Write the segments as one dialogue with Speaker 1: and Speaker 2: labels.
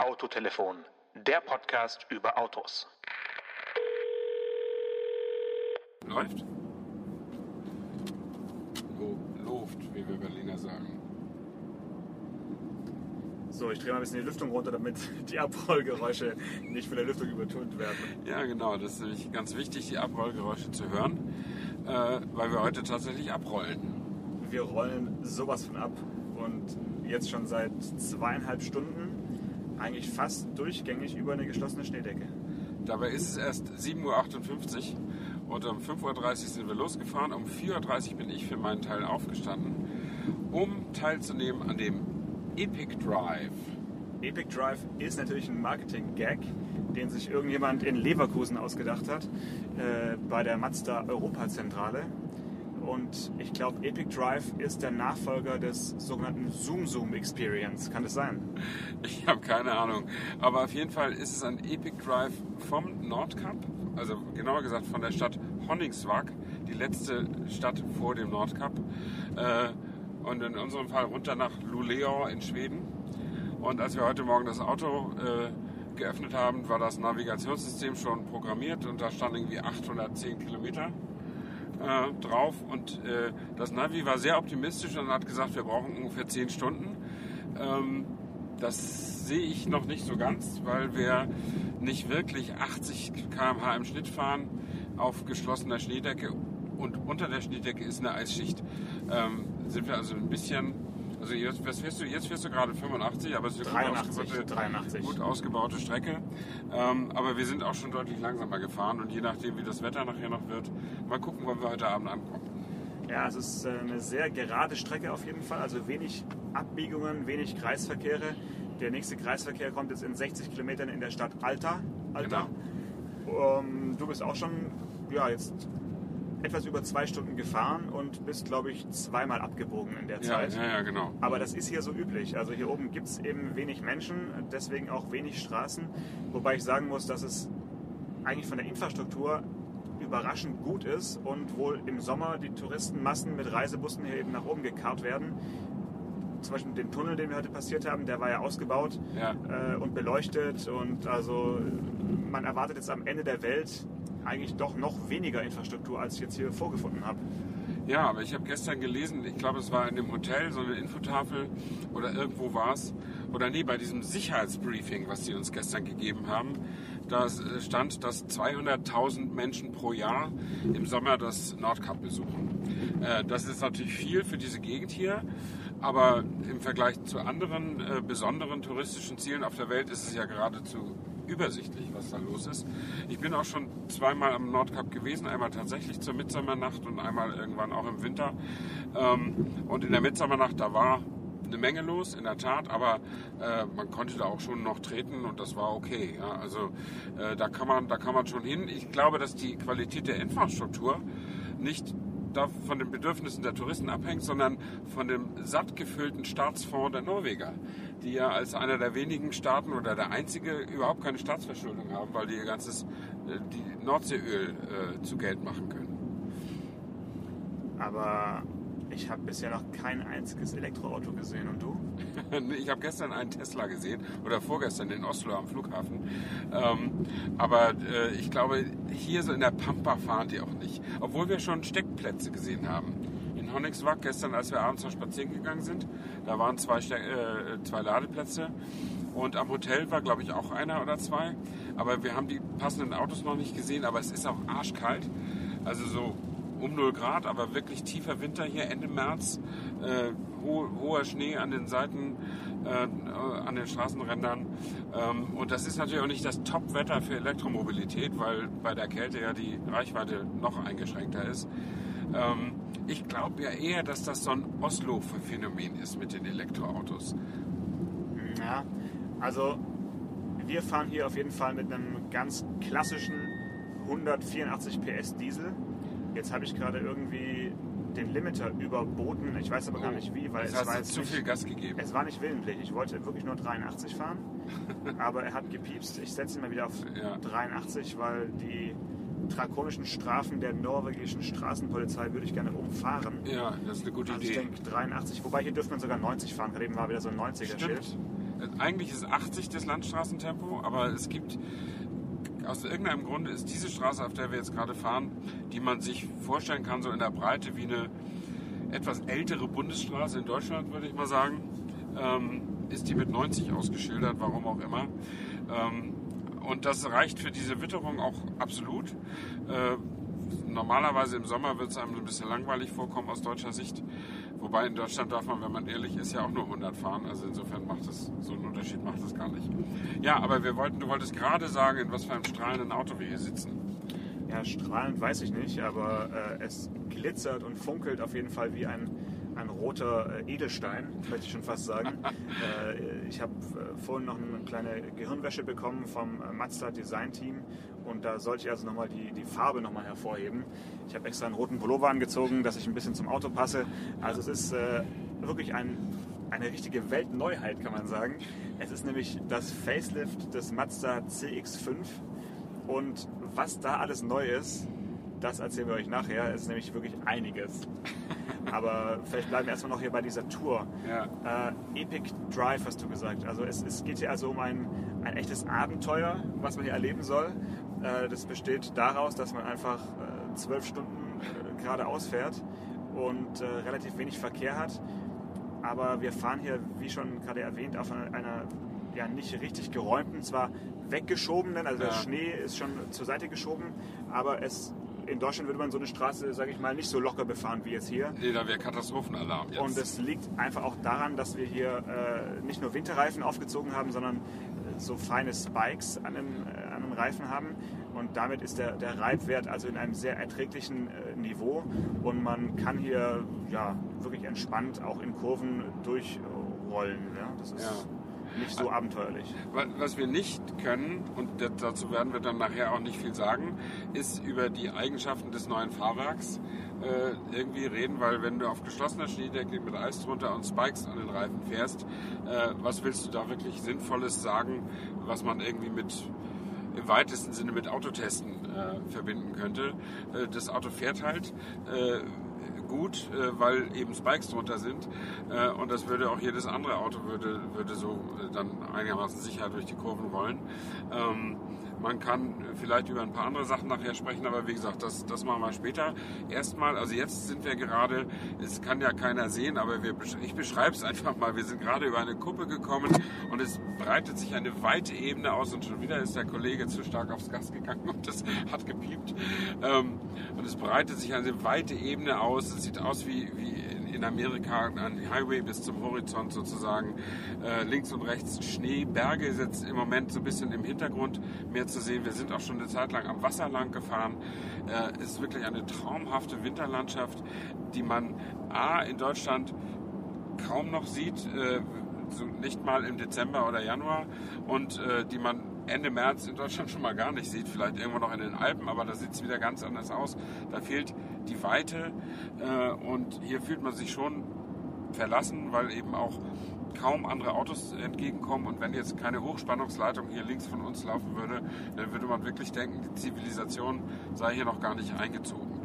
Speaker 1: Autotelefon, der Podcast über Autos.
Speaker 2: Läuft? Luft, wie wir Berliner sagen.
Speaker 3: So, ich drehe mal ein bisschen die Lüftung runter, damit die Abrollgeräusche nicht von der Lüftung übertönt werden.
Speaker 2: Ja, genau, das ist nämlich ganz wichtig, die Abrollgeräusche zu hören, äh, weil wir heute tatsächlich abrollen.
Speaker 3: Wir rollen sowas von ab und jetzt schon seit zweieinhalb Stunden eigentlich fast durchgängig über eine geschlossene Schneedecke.
Speaker 2: Dabei ist es erst 7.58 Uhr und um 5.30 Uhr sind wir losgefahren. Um 4.30 Uhr bin ich für meinen Teil aufgestanden, um teilzunehmen an dem Epic Drive.
Speaker 3: Epic Drive ist natürlich ein Marketing-Gag, den sich irgendjemand in Leverkusen ausgedacht hat, äh, bei der Mazda Europazentrale. Und ich glaube, Epic Drive ist der Nachfolger des sogenannten Zoom Zoom Experience. Kann das sein?
Speaker 2: Ich habe keine Ahnung. Aber auf jeden Fall ist es ein Epic Drive vom Nordkap, also genauer gesagt von der Stadt Honningsvag, die letzte Stadt vor dem Nordkap. Äh, und in unserem Fall runter nach Luleå in Schweden. Und als wir heute Morgen das Auto äh, geöffnet haben, war das Navigationssystem schon programmiert und da stand irgendwie 810 Kilometer äh, drauf. Und äh, das Navi war sehr optimistisch und hat gesagt, wir brauchen ungefähr 10 Stunden. Ähm, das sehe ich noch nicht so ganz, weil wir nicht wirklich 80 km/h im Schnitt fahren auf geschlossener Schneedecke und unter der Schneedecke ist eine Eisschicht. Ähm, sind wir also ein bisschen, also jetzt, was fährst du, jetzt fährst du gerade 85, aber es ist eine
Speaker 3: 83,
Speaker 2: gut, ausgebaute,
Speaker 3: 83.
Speaker 2: gut ausgebaute Strecke. Ähm, aber wir sind auch schon deutlich langsamer gefahren und je nachdem, wie das Wetter nachher noch wird, mal gucken, wann wir heute Abend ankommen.
Speaker 3: Ja, es ist äh, eine sehr gerade Strecke auf jeden Fall, also wenig Abbiegungen, wenig Kreisverkehre. Der nächste Kreisverkehr kommt jetzt in 60 Kilometern in der Stadt Alta. Alta. Ähm, du bist auch schon ja, jetzt etwas über zwei Stunden gefahren und bist, glaube ich, zweimal abgebogen in der
Speaker 2: Ja,
Speaker 3: Zeit.
Speaker 2: ja, ja, genau.
Speaker 3: Aber das ist hier so üblich. Also hier oben gibt es eben wenig Menschen, deswegen auch wenig Straßen. Wobei ich sagen muss, dass es eigentlich von der Infrastruktur überraschend gut ist und wohl im Sommer die Touristenmassen mit Reisebussen hier eben nach oben gekarrt werden. Zum Beispiel den Tunnel, den wir heute passiert haben, der war ja ausgebaut
Speaker 2: Ja.
Speaker 3: äh, und beleuchtet und also man erwartet jetzt am Ende der Welt eigentlich doch noch weniger Infrastruktur, als ich jetzt hier vorgefunden habe.
Speaker 2: Ja, aber ich habe gestern gelesen, ich glaube, es war in dem Hotel so eine Infotafel oder irgendwo war es, oder nee, bei diesem Sicherheitsbriefing, was sie uns gestern gegeben haben, da stand, dass 200.000 Menschen pro Jahr im Sommer das Nordkap besuchen. Äh, Das ist natürlich viel für diese Gegend hier, aber im Vergleich zu anderen äh, besonderen touristischen Zielen auf der Welt ist es ja geradezu übersichtlich, was da los ist. Ich bin auch schon zweimal am Nordkap gewesen, einmal tatsächlich zur Mitsommernacht und einmal irgendwann auch im Winter. Ähm, Und in der Mitsommernacht, da war eine Menge los, in der Tat, aber äh, man konnte da auch schon noch treten und das war okay. Ja. Also äh, da, kann man, da kann man schon hin. Ich glaube, dass die Qualität der Infrastruktur nicht von den Bedürfnissen der Touristen abhängt, sondern von dem satt gefüllten Staatsfonds der Norweger, die ja als einer der wenigen Staaten oder der einzige überhaupt keine Staatsverschuldung haben, weil die ihr ganzes äh, die Nordseeöl äh, zu Geld machen können.
Speaker 3: Aber ich habe bisher noch kein einziges Elektroauto gesehen. Und du?
Speaker 2: Ich habe gestern einen Tesla gesehen oder vorgestern in Oslo am Flughafen. Ähm, aber äh, ich glaube, hier so in der Pampa fahren die auch nicht. Obwohl wir schon Steckplätze gesehen haben. In Honningsvag gestern, als wir abends noch spazieren gegangen sind, da waren zwei, Ste äh, zwei Ladeplätze. Und am Hotel war, glaube ich, auch einer oder zwei. Aber wir haben die passenden Autos noch nicht gesehen. Aber es ist auch arschkalt. Also so um 0 Grad, aber wirklich tiefer Winter hier Ende März. Äh, ho hoher Schnee an den Seiten, äh, an den Straßenrändern. Ähm, und das ist natürlich auch nicht das Top-Wetter für Elektromobilität, weil bei der Kälte ja die Reichweite noch eingeschränkter ist. Ähm, ich glaube ja eher, dass das so ein Oslo-Phänomen ist mit den Elektroautos.
Speaker 3: Ja, also wir fahren hier auf jeden Fall mit einem ganz klassischen 184 PS Diesel. Jetzt habe ich gerade irgendwie den Limiter überboten. Ich weiß aber gar nicht wie, weil es war jetzt
Speaker 2: zu
Speaker 3: nicht,
Speaker 2: viel Gas gegeben.
Speaker 3: es war nicht willentlich. Ich wollte wirklich nur 83 fahren, aber er hat gepiepst. Ich setze ihn mal wieder auf
Speaker 2: Ja.
Speaker 3: 83, weil die drakonischen Strafen der norwegischen Straßenpolizei würde ich gerne umfahren.
Speaker 2: Ja, das ist eine gute
Speaker 3: Also ich
Speaker 2: Idee.
Speaker 3: denke 83, wobei hier dürfte man sogar 90 fahren. Gerade eben war wieder so ein 90er Schild.
Speaker 2: Stimmt. Eigentlich ist 80 das Landstraßentempo, aber es gibt aus irgendeinem Grund ist diese Straße, auf der wir jetzt gerade fahren, die man sich vorstellen kann, so in der Breite wie eine etwas ältere Bundesstraße in Deutschland, würde ich mal sagen, ähm, ist die mit 90 ausgeschildert, warum auch immer. Ähm, und das reicht für diese Witterung auch absolut. Äh, normalerweise im Sommer wird es einem ein bisschen langweilig vorkommen aus deutscher Sicht. Wobei in Deutschland darf man, wenn man ehrlich ist, ja auch nur 100 fahren. Also insofern macht das so einen Unterschied macht das gar nicht. Ja, aber wir wollten, du wolltest gerade sagen, in was für einem strahlenden Auto wir hier sitzen.
Speaker 3: Ja, strahlend weiß ich nicht, aber äh, es glitzert und funkelt auf jeden Fall wie ein, ein roter äh, Edelstein, möchte ich schon fast sagen. äh, ich habe äh, vorhin noch eine kleine Gehirnwäsche bekommen vom Mazda Design Team und da sollte ich also nochmal die, die Farbe nochmal hervorheben. Ich habe extra einen roten Pullover angezogen, dass ich ein bisschen zum Auto passe. Also es ist wirklich ein, eine richtige Weltneuheit, kann man sagen. Es ist nämlich das Facelift des Mazda CX5 und was da alles neu ist, das erzählen wir euch nachher. Es ist nämlich wirklich einiges. Aber vielleicht bleiben wir erstmal noch hier bei dieser Tour.
Speaker 2: Ja.
Speaker 3: Äh, Epic Drive hast du gesagt. Also es, es geht hier also um ein, ein echtes Abenteuer, was man hier erleben soll. Äh, das besteht daraus, dass man einfach äh, zwölf Stunden äh, geradeaus fährt und äh, relativ wenig Verkehr hat. Aber wir fahren hier, wie schon gerade erwähnt, auf einer, einer ja nicht richtig geräumten, zwar weggeschobenen, also der
Speaker 2: Ja.
Speaker 3: Schnee ist schon zur Seite geschoben, aber es in Deutschland würde man so eine Straße, sage ich mal, nicht so locker befahren wie jetzt hier.
Speaker 2: Nee, da wäre Katastrophenalarm jetzt.
Speaker 3: Und es liegt einfach auch daran, dass wir hier äh, nicht nur Winterreifen aufgezogen haben, sondern äh, so feine Spikes an den, äh, an den Reifen haben. Und damit ist der, der Reibwert also in einem sehr erträglichen äh, Niveau. Und man kann hier ja, wirklich entspannt auch in Kurven durchrollen. Ja? Das ist
Speaker 2: Ja.
Speaker 3: Nicht so abenteuerlich.
Speaker 2: Wa- Was wir nicht können, und da- dazu werden wir dann nachher auch nicht viel sagen, ist über die Eigenschaften des neuen Fahrwerks äh, irgendwie reden, weil wenn du auf geschlossener Schneedecke mit Eis drunter und Spikes an den Reifen fährst, äh, was willst du da wirklich Sinnvolles sagen, was man irgendwie mit im weitesten Sinne mit Autotesten äh, verbinden könnte. Äh, das Auto fährt halt äh, gut, äh, weil eben Spikes drunter sind äh, und das würde auch jedes andere Auto würde, würde so äh, dann einigermaßen sicher durch die Kurven rollen. Man kann vielleicht über ein paar andere Sachen nachher sprechen, aber wie gesagt, das, das machen wir später. Erstmal, also jetzt sind wir gerade, es kann ja keiner sehen, aber wir, ich beschreibe es einfach mal. Wir sind gerade über eine Kuppe gekommen und es breitet sich eine weite Ebene aus und schon wieder ist der Kollege zu stark aufs Gas gegangen und das hat gepiept. Ähm, und es breitet sich eine weite Ebene aus. Es sieht aus wie, wie in- Amerika ein Highway bis zum Horizont sozusagen. Äh, links und rechts Schnee, Berge ist jetzt im Moment so ein bisschen im Hintergrund mehr zu sehen. Wir sind auch schon eine Zeit lang am Wasser lang gefahren. Äh, ist wirklich eine traumhafte Winterlandschaft, die man A in Deutschland kaum noch sieht, äh, so nicht mal im Dezember oder Januar und äh, die man Ende März in Deutschland schon mal gar nicht sieht, vielleicht irgendwo noch in den Alpen, aber da sieht es wieder ganz anders aus. Da fehlt die Weite äh, und hier fühlt man sich schon verlassen, weil eben auch kaum andere Autos entgegenkommen und wenn jetzt keine Hochspannungsleitung hier links von uns laufen würde, dann würde man wirklich denken, die Zivilisation sei hier noch gar nicht eingezogen.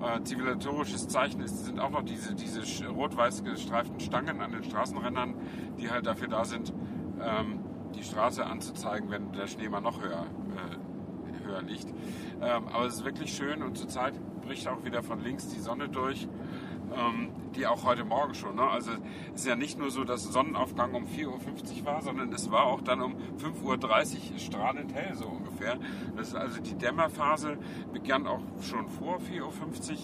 Speaker 2: Äh, zivilisatorisches Zeichen ist, sind auch noch diese, diese rot-weiß gestreiften Stangen an den Straßenrändern, die halt dafür da sind, ähm, die Straße anzuzeigen, wenn der Schnee mal noch höher, äh, höher liegt. Ähm, aber es ist wirklich schön und zurzeit bricht auch wieder von links die Sonne durch, ähm, die auch heute Morgen schon. Ne? Also es ist ja nicht nur so, dass Sonnenaufgang um 4.50 Uhr war, sondern es war auch dann um 5.30 Uhr strahlend hell so ungefähr. Das ist also die Dämmerphase begann auch schon vor 4.50 Uhr.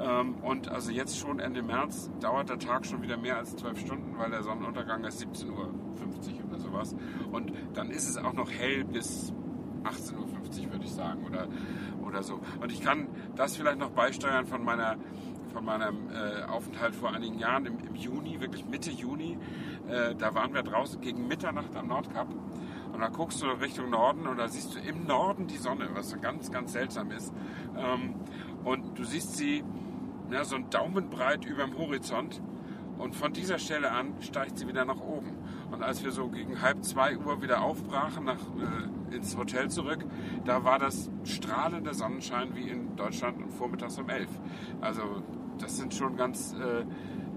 Speaker 2: Ähm, und also jetzt schon Ende März dauert der Tag schon wieder mehr als 12 Stunden, weil der Sonnenuntergang ist 17.50 Uhr oder sowas. Und dann ist es auch noch hell bis 18.50 Uhr, würde ich sagen, oder, oder so. Und ich kann das vielleicht noch beisteuern von meiner von meinem äh, Aufenthalt vor einigen Jahren im, im Juni, wirklich Mitte Juni. Äh, da waren wir draußen gegen Mitternacht am Nordkap. Und da guckst du Richtung Norden und da siehst du im Norden die Sonne, was so ganz, ganz seltsam ist. Ähm, und du siehst sie ja, so ein Daumenbreit über dem Horizont. Und von dieser Stelle an steigt sie wieder nach oben. Und als wir so gegen halb zwei Uhr wieder aufbrachen nach, äh, ins Hotel zurück, da war das strahlender Sonnenschein wie in Deutschland und vormittags um elf. Also das sind schon ganz äh,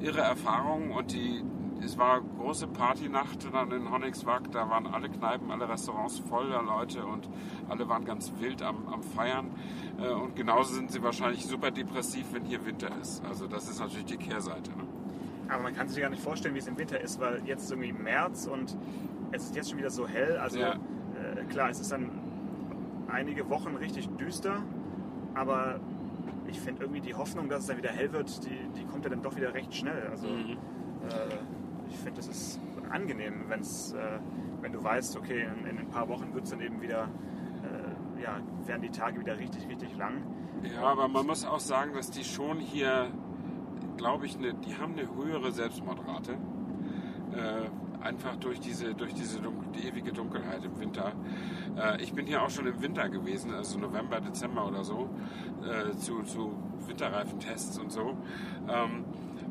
Speaker 2: irre Erfahrungen und die, es war große Partynacht dann in Honningswag, da waren alle Kneipen, alle Restaurants voller Leute und alle waren ganz wild am, am Feiern. Äh, und genauso sind sie wahrscheinlich super depressiv, wenn hier Winter ist. Also das ist natürlich die Kehrseite. Ne?
Speaker 3: Aber man kann sich gar nicht vorstellen, wie es im Winter ist, weil jetzt ist irgendwie März und es ist jetzt schon wieder so hell. Also
Speaker 2: Ja.
Speaker 3: äh, klar, es ist dann einige Wochen richtig düster, aber ich finde irgendwie die Hoffnung, dass es dann wieder hell wird, die, die kommt ja dann doch wieder recht schnell. Also
Speaker 2: Mhm.
Speaker 3: äh, ich finde, das ist angenehm, wenn's, äh, wenn du weißt, okay, in, in ein paar Wochen wird es dann eben wieder, äh, ja, werden die Tage wieder richtig, richtig lang.
Speaker 2: Ja, aber man muss auch sagen, dass die schon hier, glaube ich, eine, die haben eine höhere Selbstmordrate. Äh, einfach durch diese, durch diese Dunkel, die ewige Dunkelheit im Winter. Äh, ich bin hier auch schon im Winter gewesen, also November, Dezember oder so, äh, zu, zu Winterreifentests und so. Ähm,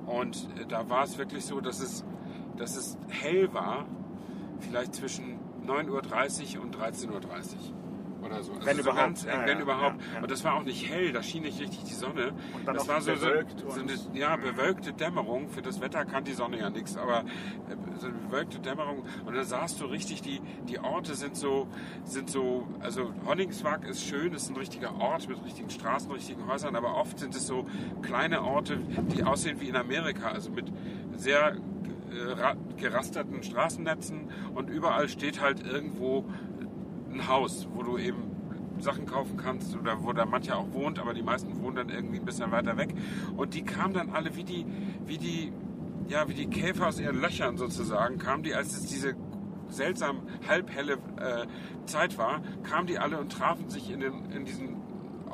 Speaker 2: und äh, da war es wirklich so, dass es, dass es hell war, vielleicht zwischen 9.30 Uhr und 13.30 Uhr oder so. Also
Speaker 3: Wenn
Speaker 2: so
Speaker 3: überhaupt,
Speaker 2: Ganz,
Speaker 3: ja,
Speaker 2: wenn
Speaker 3: ja,
Speaker 2: überhaupt.
Speaker 3: ja.
Speaker 2: Und das war auch nicht hell, da schien nicht richtig die Sonne.
Speaker 3: Und dann
Speaker 2: das war so, so,
Speaker 3: bewölkt
Speaker 2: so eine
Speaker 3: und-
Speaker 2: ja, bewölkte Dämmerung. Für das Wetter kann die Sonne ja nichts, aber äh, so eine bewölkte Dämmerung. Und dann sahst du richtig, die, die Orte sind so, sind so, also Honningswag ist schön, ist ein richtiger Ort mit richtigen Straßen, richtigen Häusern, aber oft sind es so kleine Orte, die aussehen wie in Amerika, also mit sehr äh, ra- gerasterten Straßennetzen und überall steht halt irgendwo ein Haus, wo du eben Sachen kaufen kannst oder wo da mancher auch wohnt, aber die meisten wohnen dann irgendwie ein bisschen weiter weg. Und die kamen dann alle wie die, wie die, ja, wie die Käfer aus ihren Löchern sozusagen, kamen die, als es diese seltsam halbhelle äh, Zeit war, kamen die alle und trafen sich in, den, in diesen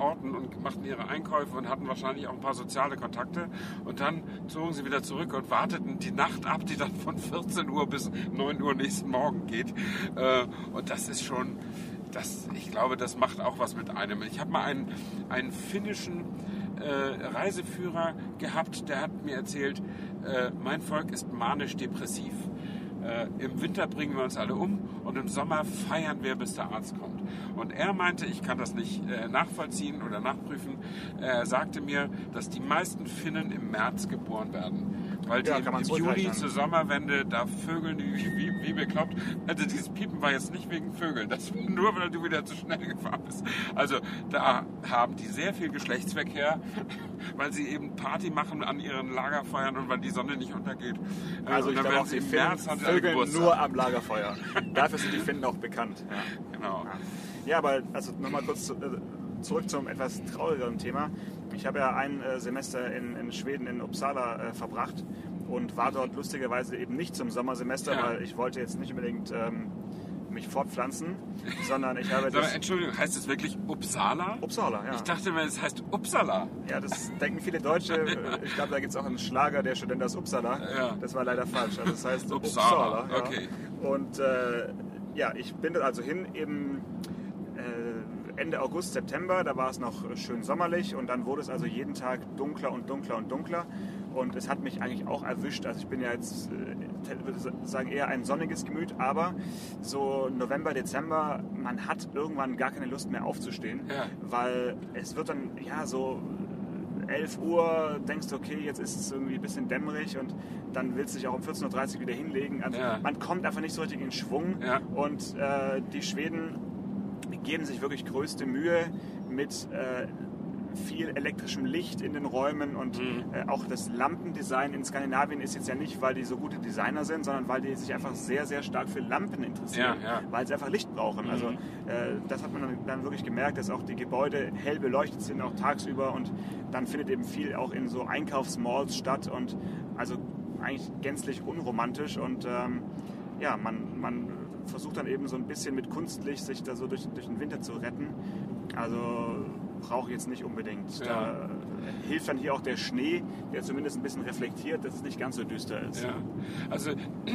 Speaker 2: Orten und machten ihre Einkäufe und hatten wahrscheinlich auch ein paar soziale Kontakte. Und dann zogen sie wieder zurück und warteten die Nacht ab, die dann von 14 Uhr bis 9 Uhr nächsten Morgen geht. Äh, Und das ist schon, das, ich glaube, das macht auch was mit einem. Ich habe mal einen, einen finnischen äh, Reiseführer gehabt, der hat mir erzählt, äh, mein Volk ist manisch-depressiv. Äh, Im Winter bringen wir uns alle um und im Sommer feiern wir, bis der Arzt kommt. Und er meinte, ich kann das nicht äh, nachvollziehen oder nachprüfen. Er sagte mir, dass die meisten Finnen im März geboren werden. Weil die
Speaker 3: Ja, man
Speaker 2: im. Juli zur Sommerwende, da vögeln die wie, wie, bekloppt. Also dieses Piepen war jetzt nicht wegen Vögeln, das war nur, weil du wieder zu schnell gefahren bist. Also da haben die sehr viel Geschlechtsverkehr, weil sie eben Party machen an ihren Lagerfeuern und weil die Sonne nicht untergeht.
Speaker 3: Also
Speaker 2: und
Speaker 3: ich
Speaker 2: dann
Speaker 3: glaube auch,
Speaker 2: sie
Speaker 3: die
Speaker 2: März
Speaker 3: vögeln nur am Lagerfeuer. Dafür sind die Finnen auch bekannt. Ja.
Speaker 2: Genau.
Speaker 3: Ja, aber also nochmal kurz zu, äh, zurück zum etwas traurigeren Thema. Ich habe ja ein äh, Semester in, in Schweden, in Uppsala, äh, verbracht und war dort lustigerweise eben nicht zum Sommersemester,
Speaker 2: Ja.
Speaker 3: weil ich wollte jetzt nicht unbedingt ähm, mich fortpflanzen, sondern ich habe
Speaker 2: mal,
Speaker 3: das...
Speaker 2: Entschuldigung, heißt es wirklich Uppsala?
Speaker 3: Uppsala, ja.
Speaker 2: Ich dachte mir, es heißt Uppsala.
Speaker 3: Ja, das denken viele Deutsche. Ich glaube, da gibt es auch einen Schlager, der Student aus Uppsala.
Speaker 2: Ja.
Speaker 3: Das war leider falsch. Also das heißt
Speaker 2: Uppsala,
Speaker 3: ja.
Speaker 2: okay.
Speaker 3: Und äh, ja, ich bin also hin eben Ende August, September. Da war es noch schön sommerlich und dann wurde es also jeden Tag dunkler und dunkler und dunkler. Und es hat mich eigentlich auch erwischt. Also ich bin ja jetzt, äh, würde sagen, eher ein sonniges Gemüt, aber so November, Dezember, man hat irgendwann gar keine Lust mehr aufzustehen,
Speaker 2: Ja.
Speaker 3: weil es wird dann, ja, so 11 Uhr denkst du, okay, jetzt ist es irgendwie ein bisschen dämmerig und dann willst du dich auch um 14.30 Uhr wieder hinlegen. Also
Speaker 2: Ja.
Speaker 3: Man kommt einfach nicht so richtig in Schwung
Speaker 2: Ja.
Speaker 3: und äh, die Schweden geben sich wirklich größte Mühe mit äh, viel elektrischem Licht in den Räumen und
Speaker 2: Mhm.
Speaker 3: äh, auch das Lampendesign in Skandinavien ist jetzt ja nicht, weil die so gute Designer sind, sondern weil die sich einfach sehr, sehr stark für Lampen interessieren,
Speaker 2: Ja, ja.
Speaker 3: weil sie einfach Licht brauchen. Also
Speaker 2: Mhm.
Speaker 3: äh, das hat man dann, dann wirklich gemerkt, dass auch die Gebäude hell beleuchtet sind, auch tagsüber und dann findet eben viel auch in so Einkaufsmalls statt und also eigentlich gänzlich unromantisch und ähm, ja, man, man versucht dann eben so ein bisschen mit Kunstlicht sich da so durch, durch den Winter zu retten. Also brauche ich jetzt nicht unbedingt.
Speaker 2: Ja.
Speaker 3: Da äh, hilft dann hier auch der Schnee, der zumindest ein bisschen reflektiert, dass es nicht ganz so düster ist.
Speaker 2: Ja, also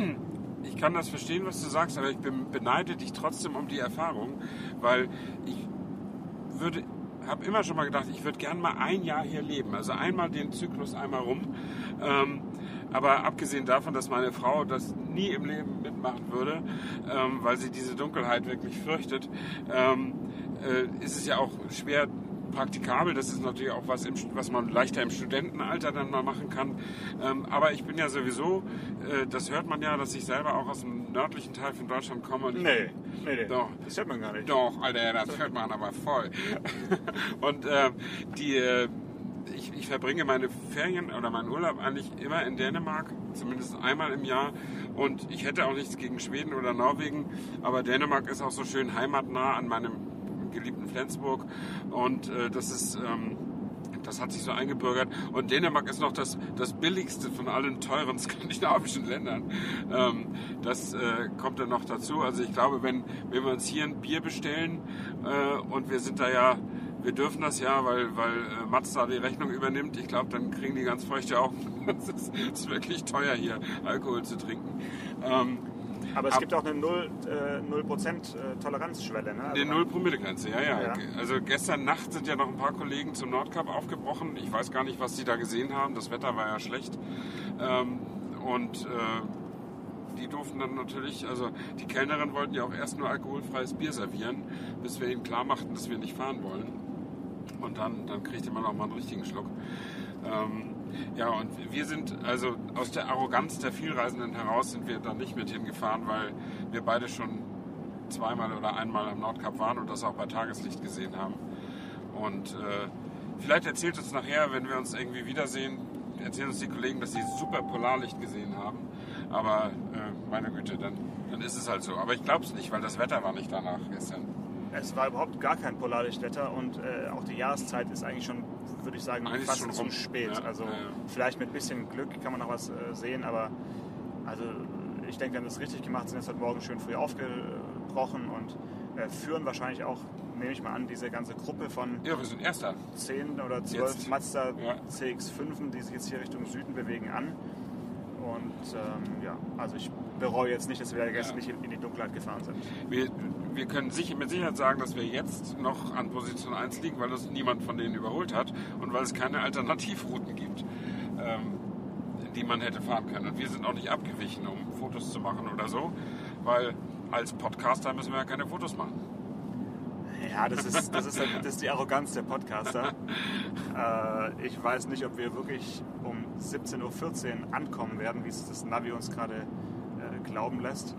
Speaker 2: ich kann das verstehen, was du sagst, aber ich bin, beneide dich trotzdem um die Erfahrung, weil ich würde, habe immer schon mal gedacht, ich würde gern mal ein Jahr hier leben, also einmal den Zyklus einmal rum. Ähm, aber abgesehen davon, dass meine Frau das nie im Leben mitmachen würde, ähm, weil sie diese Dunkelheit wirklich fürchtet, ähm, äh, ist es ja auch schwer, praktikabel. Das ist natürlich auch was, im, was man leichter im Studentenalter dann mal machen kann. Ähm, aber ich bin ja sowieso, äh, das hört man ja, dass ich selber auch aus dem nördlichen Teil von Deutschland komme. Und
Speaker 3: Nee, nee, nee.
Speaker 2: Doch.
Speaker 3: Das hört man gar nicht.
Speaker 2: Doch, Alter, das hört man aber voll. Und äh, die, äh, ich, ich verbringe meine Ferien oder meinen Urlaub eigentlich immer in Dänemark, zumindest einmal im Jahr. Und ich hätte auch nichts gegen Schweden oder Norwegen, aber Dänemark ist auch so schön heimatnah an meinem geliebten Flensburg. Und äh, das ist... Ähm, das hat sich so eingebürgert. Und Dänemark ist noch das, das billigste von allen teuren skandinavischen Ländern. Ähm, das äh, kommt dann noch dazu. Also ich glaube, wenn, wenn wir uns hier ein Bier bestellen äh, und wir sind da ja, wir dürfen das ja, weil, weil äh, Mats da die Rechnung übernimmt, ich glaube, dann kriegen die ganz feuchte Augen. Es ist, ist wirklich teuer hier, Alkohol zu trinken. Ähm,
Speaker 3: Aber es
Speaker 2: Ab-
Speaker 3: gibt auch eine 0%, äh, 0 äh, Toleranzschwelle. Ne? Also
Speaker 2: Die
Speaker 3: man-
Speaker 2: Null-Promille-Grenze, ja, ja,
Speaker 3: Ja.
Speaker 2: Also gestern Nacht sind ja noch ein paar Kollegen zum Nordkap aufgebrochen. Ich weiß gar nicht, was die da gesehen haben. Das Wetter war ja schlecht. Ähm, und äh, die durften dann natürlich, also die Kellnerin wollten ja auch erst nur alkoholfreies Bier servieren, bis wir ihnen klar machten, dass wir nicht fahren wollen. Und dann, dann kriegte man auch mal einen richtigen Schluck. Ähm, ja, und wir sind, also aus der Arroganz der Vielreisenden heraus sind wir da nicht mit hingefahren, weil wir beide schon zweimal oder einmal am Nordkap waren und das auch bei Tageslicht gesehen haben. Und äh, vielleicht erzählt uns nachher, wenn wir uns irgendwie wiedersehen, erzählen uns die Kollegen, dass sie super Polarlicht gesehen haben. Aber äh, meine Güte, dann, dann ist es halt so. Aber ich glaube es nicht, weil das Wetter war nicht danach gestern.
Speaker 3: Es war überhaupt gar kein Polarlichtwetter und äh, auch die Jahreszeit ist eigentlich schon, würde ich sagen,
Speaker 2: Eigentlich
Speaker 3: fast
Speaker 2: schon
Speaker 3: zu
Speaker 2: rum.
Speaker 3: spät.
Speaker 2: Ja,
Speaker 3: also
Speaker 2: ja, ja.
Speaker 3: vielleicht mit ein bisschen Glück kann man noch was äh, sehen, aber also ich denke, wir haben das richtig gemacht, sind jetzt heute Morgen schön früh aufgebrochen und äh, führen wahrscheinlich auch, nehme ich mal an, diese ganze Gruppe von
Speaker 2: Ja, wir sind Erster.
Speaker 3: 10 oder 12
Speaker 2: Jetzt.
Speaker 3: Mazda
Speaker 2: Ja.
Speaker 3: CX5, die sich jetzt hier Richtung Süden bewegen, an. Und ähm, ja, also ich bereue jetzt nicht, dass wir gestern nicht in, in die Dunkelheit gefahren sind.
Speaker 2: Wir, wir können sicher, mit Sicherheit sagen, dass wir jetzt noch an Position 1 liegen, weil uns niemand von denen überholt hat und weil es keine Alternativrouten gibt, ähm, die man hätte fahren können. Und wir sind auch nicht abgewichen, um Fotos zu machen oder so, weil als Podcaster müssen wir ja keine Fotos machen.
Speaker 3: Ja, das ist, das ist, das ist die Arroganz der Podcaster. äh, ich weiß nicht, ob wir wirklich um 17.14 Uhr ankommen werden, wie es das Navi uns gerade äh, glauben lässt,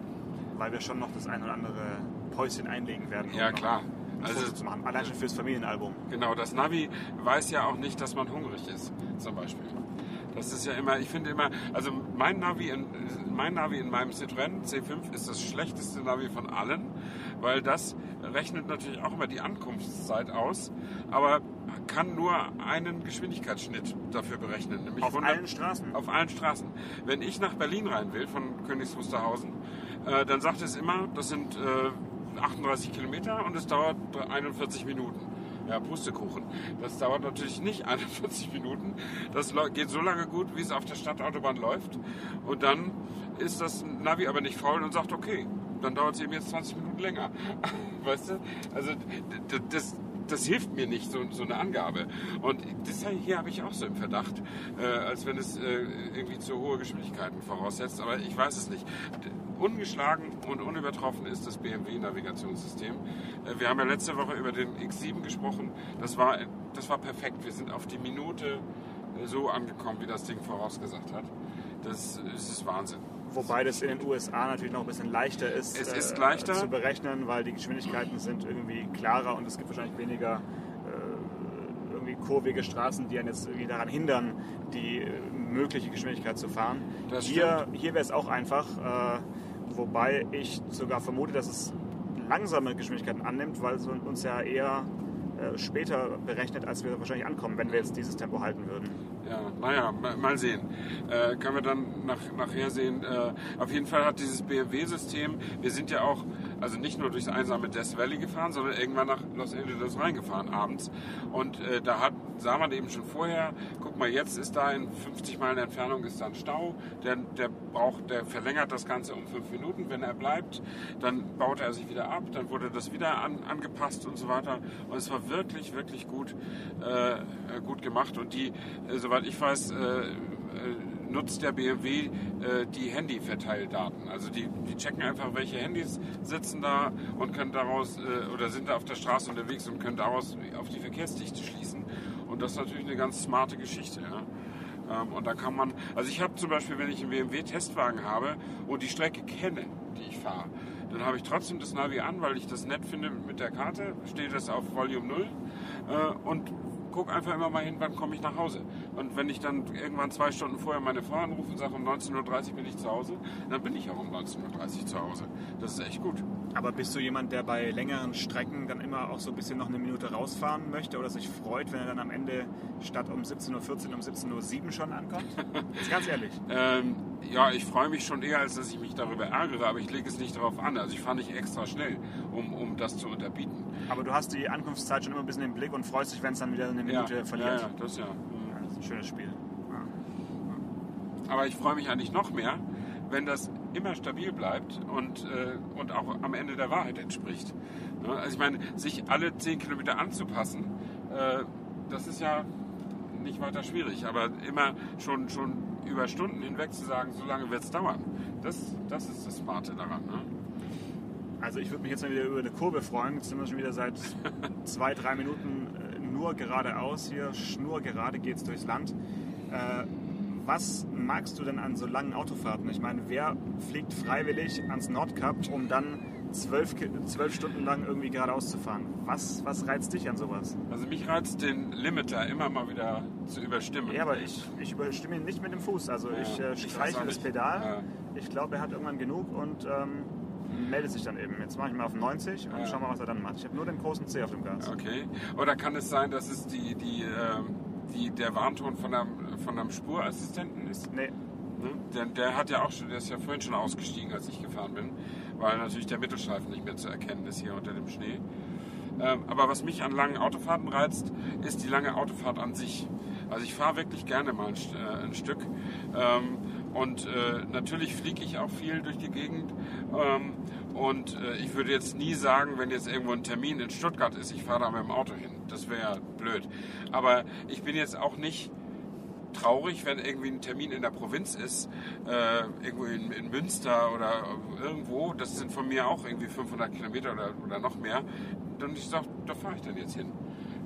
Speaker 3: weil wir schon noch das ein oder andere Päuschen einlegen werden. um
Speaker 2: Ja, klar. Also-
Speaker 3: zu machen. Allein schon fürs Familienalbum.
Speaker 2: Genau, das Navi weiß ja auch nicht, dass man hungrig ist, zum Beispiel. Das ist ja immer, ich finde immer, also mein Navi, in, mein Navi in meinem Citroën C5 ist das schlechteste Navi von allen, weil das rechnet natürlich auch immer die Ankunftszeit aus, aber kann nur einen Geschwindigkeitsschnitt dafür berechnen. Nämlich
Speaker 3: Auf
Speaker 2: 100
Speaker 3: allen Straßen?
Speaker 2: Auf allen Straßen. Wenn ich nach Berlin rein will, von Königs Wusterhausen, äh, dann sagt es immer, das sind äh, 38 Kilometer und es dauert 41 Minuten. Ja, Pustekuchen. Das dauert natürlich nicht 41 Minuten. Das geht so lange gut, wie es auf der Stadtautobahn läuft. Und dann ist das Navi aber nicht faul und sagt, okay, dann dauert es eben jetzt 20 Minuten länger. Weißt du? Also das, das hilft mir nicht, so, so eine Angabe. Und das hier habe ich auch so im Verdacht, äh, als wenn es äh, irgendwie zu hohe Geschwindigkeiten voraussetzt. Aber ich weiß es nicht. Ungeschlagen und unübertroffen ist das BMW-Navigationssystem. Äh, wir haben ja letzte Woche über den X7 gesprochen. Das war, das war perfekt. Wir sind auf die Minute so angekommen, wie das Ding vorausgesagt hat. Das, das ist Wahnsinn.
Speaker 3: Wobei das in den USA natürlich noch ein bisschen leichter ist,
Speaker 2: Es ist leichter.
Speaker 3: zu berechnen, weil die Geschwindigkeiten sind irgendwie klarer und es gibt wahrscheinlich weniger äh, irgendwie kurvige Straßen, die einen jetzt irgendwie daran hindern, die äh, mögliche Geschwindigkeit zu fahren.
Speaker 2: Das
Speaker 3: hier hier wäre es auch einfach, äh, wobei ich sogar vermute, dass es langsame Geschwindigkeiten annimmt, weil es uns ja eher äh, später berechnet, als wir wahrscheinlich ankommen, wenn wir jetzt dieses Tempo halten würden.
Speaker 2: Ja, naja, ma- mal sehen. Äh, können wir dann nach, nachher sehen. Äh, auf jeden Fall hat dieses BMW-System, wir sind ja auch, also nicht nur durchs einsame Death Valley gefahren, sondern irgendwann nach Los Angeles reingefahren abends. Und äh, da hat, sah man eben schon vorher, guck mal, jetzt ist da in 50 Meilen Entfernung ist da ein Stau, der, der braucht, der verlängert das Ganze um fünf Minuten, wenn er bleibt, dann baut er sich wieder ab, dann wurde das wieder an, angepasst und so weiter. Und es war wirklich, wirklich gut, äh, äh, gut gemacht. Und die, äh, soweit ich weiß, äh, nutzt der BMW äh, die Handy-Verteildaten. Also die, die checken einfach, welche Handys sitzen da und können daraus äh, oder sind da auf der Straße unterwegs und können daraus auf die Verkehrsdichte schließen. Und das ist natürlich eine ganz smarte Geschichte. Ja? Ähm, und da kann man, also ich habe zum Beispiel, wenn ich einen BMW-Testwagen habe und die Strecke kenne, die ich fahre, dann habe ich trotzdem das Navi an, weil ich das nett finde mit der Karte, steht das auf Volume 0 äh, und gucke einfach immer mal hin, wann komme ich nach Hause. Und wenn ich dann irgendwann zwei Stunden vorher meine Frau anrufe und sage, um 19.30 Uhr bin ich zu Hause, dann bin ich auch um 19.30 Uhr zu Hause. Das ist echt gut.
Speaker 3: Aber bist du jemand, der bei längeren Strecken dann immer auch so ein bisschen noch eine Minute rausfahren möchte oder sich freut, wenn er dann am Ende statt um 17.14 Uhr um 17.07 Uhr schon ankommt? Jetzt ganz ehrlich.
Speaker 2: Ähm, ja, ich freue mich schon eher, als dass ich mich darüber ärgere, aber ich lege es nicht darauf an. Also ich fahre nicht extra schnell, um, um das zu unterbieten.
Speaker 3: Aber du hast die Ankunftszeit schon immer ein bisschen im Blick und freust dich, wenn es dann wieder eine Minute
Speaker 2: ja,
Speaker 3: verliert.
Speaker 2: Ja, das ja.
Speaker 3: Ja, das ist ein schönes Spiel. Ja.
Speaker 2: Aber ich freue mich eigentlich noch mehr, wenn das immer stabil bleibt und, äh, und auch am Ende der Wahrheit entspricht. Ne? Also ich meine, sich alle 10 Kilometer anzupassen, äh, das ist ja nicht weiter schwierig, aber immer schon, schon über Stunden hinweg zu sagen, so lange wird es dauern, das, das ist das Smarte daran. Ne?
Speaker 3: Also ich würde mich jetzt mal wieder über eine Kurve freuen. Jetzt sind wir schon wieder seit zwei, drei Minuten äh, nur geradeaus hier. Schnurgerade geht es durchs Land. Äh, was magst du denn an so langen Autofahrten? Ich meine, wer fliegt freiwillig ans Nordkap, um dann zwölf, zwölf Stunden lang irgendwie geradeaus zu fahren? Was, was reizt dich an sowas?
Speaker 2: Also mich reizt den Limiter immer mal wieder zu überstimmen.
Speaker 3: Ja, aber ich, ich überstimme ihn nicht mit dem Fuß. Also
Speaker 2: Ja,
Speaker 3: ich äh,
Speaker 2: ich
Speaker 3: streiche das. Pedal.
Speaker 2: Ja.
Speaker 3: Ich glaube, er hat irgendwann genug und ähm, meldet sich dann eben. Jetzt mache ich mal auf 90 und
Speaker 2: Ja.
Speaker 3: schau mal, was er dann macht. Ich habe nur den großen C auf dem Gas.
Speaker 2: Okay. Oder kann es sein, dass es die, die, ähm, die, der Warnton von einem, von einem Spurassistenten ist?
Speaker 3: Nee,
Speaker 2: Ne? Der, der hat ja auch schon, der ist ja vorhin schon ausgestiegen, als ich gefahren bin, weil natürlich der Mittelstreifen nicht mehr zu erkennen ist hier unter dem Schnee. Ähm, aber was mich an langen Autofahrten reizt, ist die lange Autofahrt an sich. Also ich fahre wirklich gerne mal ein, äh, ein Stück. Ähm, und äh, natürlich fliege ich auch viel durch die Gegend. Ähm, und äh, ich würde jetzt nie sagen, wenn jetzt irgendwo ein Termin in Stuttgart ist, ich fahre da mit dem Auto hin. Das wäre blöd. Aber ich bin jetzt auch nicht traurig, wenn irgendwie ein Termin in der Provinz ist, äh, irgendwo in, in Münster oder irgendwo, das sind von mir auch irgendwie 500 Kilometer oder, oder noch mehr, dann ich sage, da fahre ich dann jetzt hin.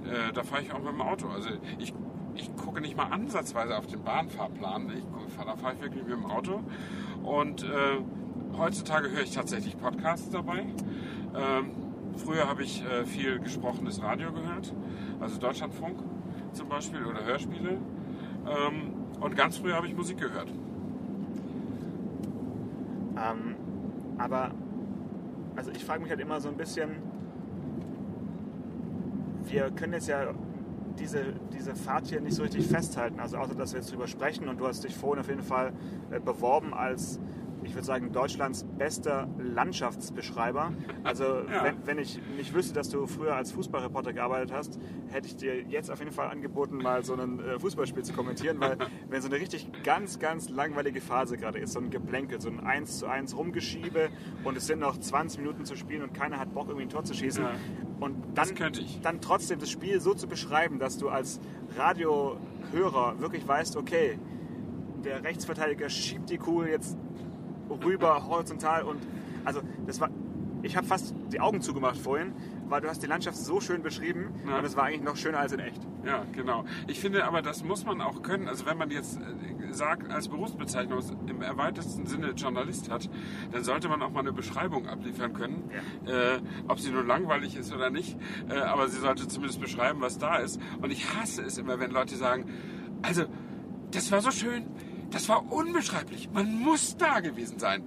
Speaker 2: Äh, da fahre ich auch mit dem Auto. Also ich, ich gucke nicht mal ansatzweise auf den Bahnfahrplan, ich, da fahre ich wirklich mit dem Auto und äh, heutzutage höre ich tatsächlich Podcasts dabei. Ähm, früher habe ich äh, viel gesprochenes Radio gehört, also Deutschlandfunk zum Beispiel oder Hörspiele. Ähm, und ganz früh habe ich Musik gehört.
Speaker 3: Ähm, aber, also ich frage mich halt immer so ein bisschen, wir können jetzt ja diese, diese Fahrt hier nicht so richtig festhalten, also außer dass wir jetzt drüber sprechen und du hast dich vorhin auf jeden Fall äh, beworben als, ich würde sagen, Deutschlands bester Landschaftsbeschreiber. Also
Speaker 2: Ja.
Speaker 3: wenn, wenn ich nicht wüsste, dass du früher als Fußballreporter gearbeitet hast, hätte ich dir jetzt auf jeden Fall angeboten, mal so ein äh, Fußballspiel zu kommentieren, weil wenn so eine richtig ganz, ganz langweilige Phase gerade ist, so ein Geplänkel, so ein 1 zu 1 Rumgeschiebe und es sind noch 20 Minuten zu spielen und keiner hat Bock, irgendwie ein Tor zu schießen.
Speaker 2: Ja.
Speaker 3: Und dann, dann trotzdem das Spiel so zu beschreiben, dass du als Radiohörer wirklich weißt, okay, der Rechtsverteidiger schiebt die Kugel jetzt rüber horizontal und also das war ich habe fast die Augen zugemacht vorhin, weil du hast die Landschaft so schön beschrieben
Speaker 2: Ja.
Speaker 3: und es war eigentlich noch schöner als in echt.
Speaker 2: Ja, genau. Ich finde aber, das muss man auch können. Also wenn man jetzt äh, sagt, als Berufsbezeichnung im erweiterten Sinne Journalist hat, dann sollte man auch mal eine Beschreibung abliefern können. Äh, ob sie nun langweilig ist oder nicht. Äh, aber sie sollte zumindest beschreiben, was da ist. Und ich hasse es immer, wenn Leute sagen, also, das war so schön. Das war unbeschreiblich. Man muss da gewesen sein.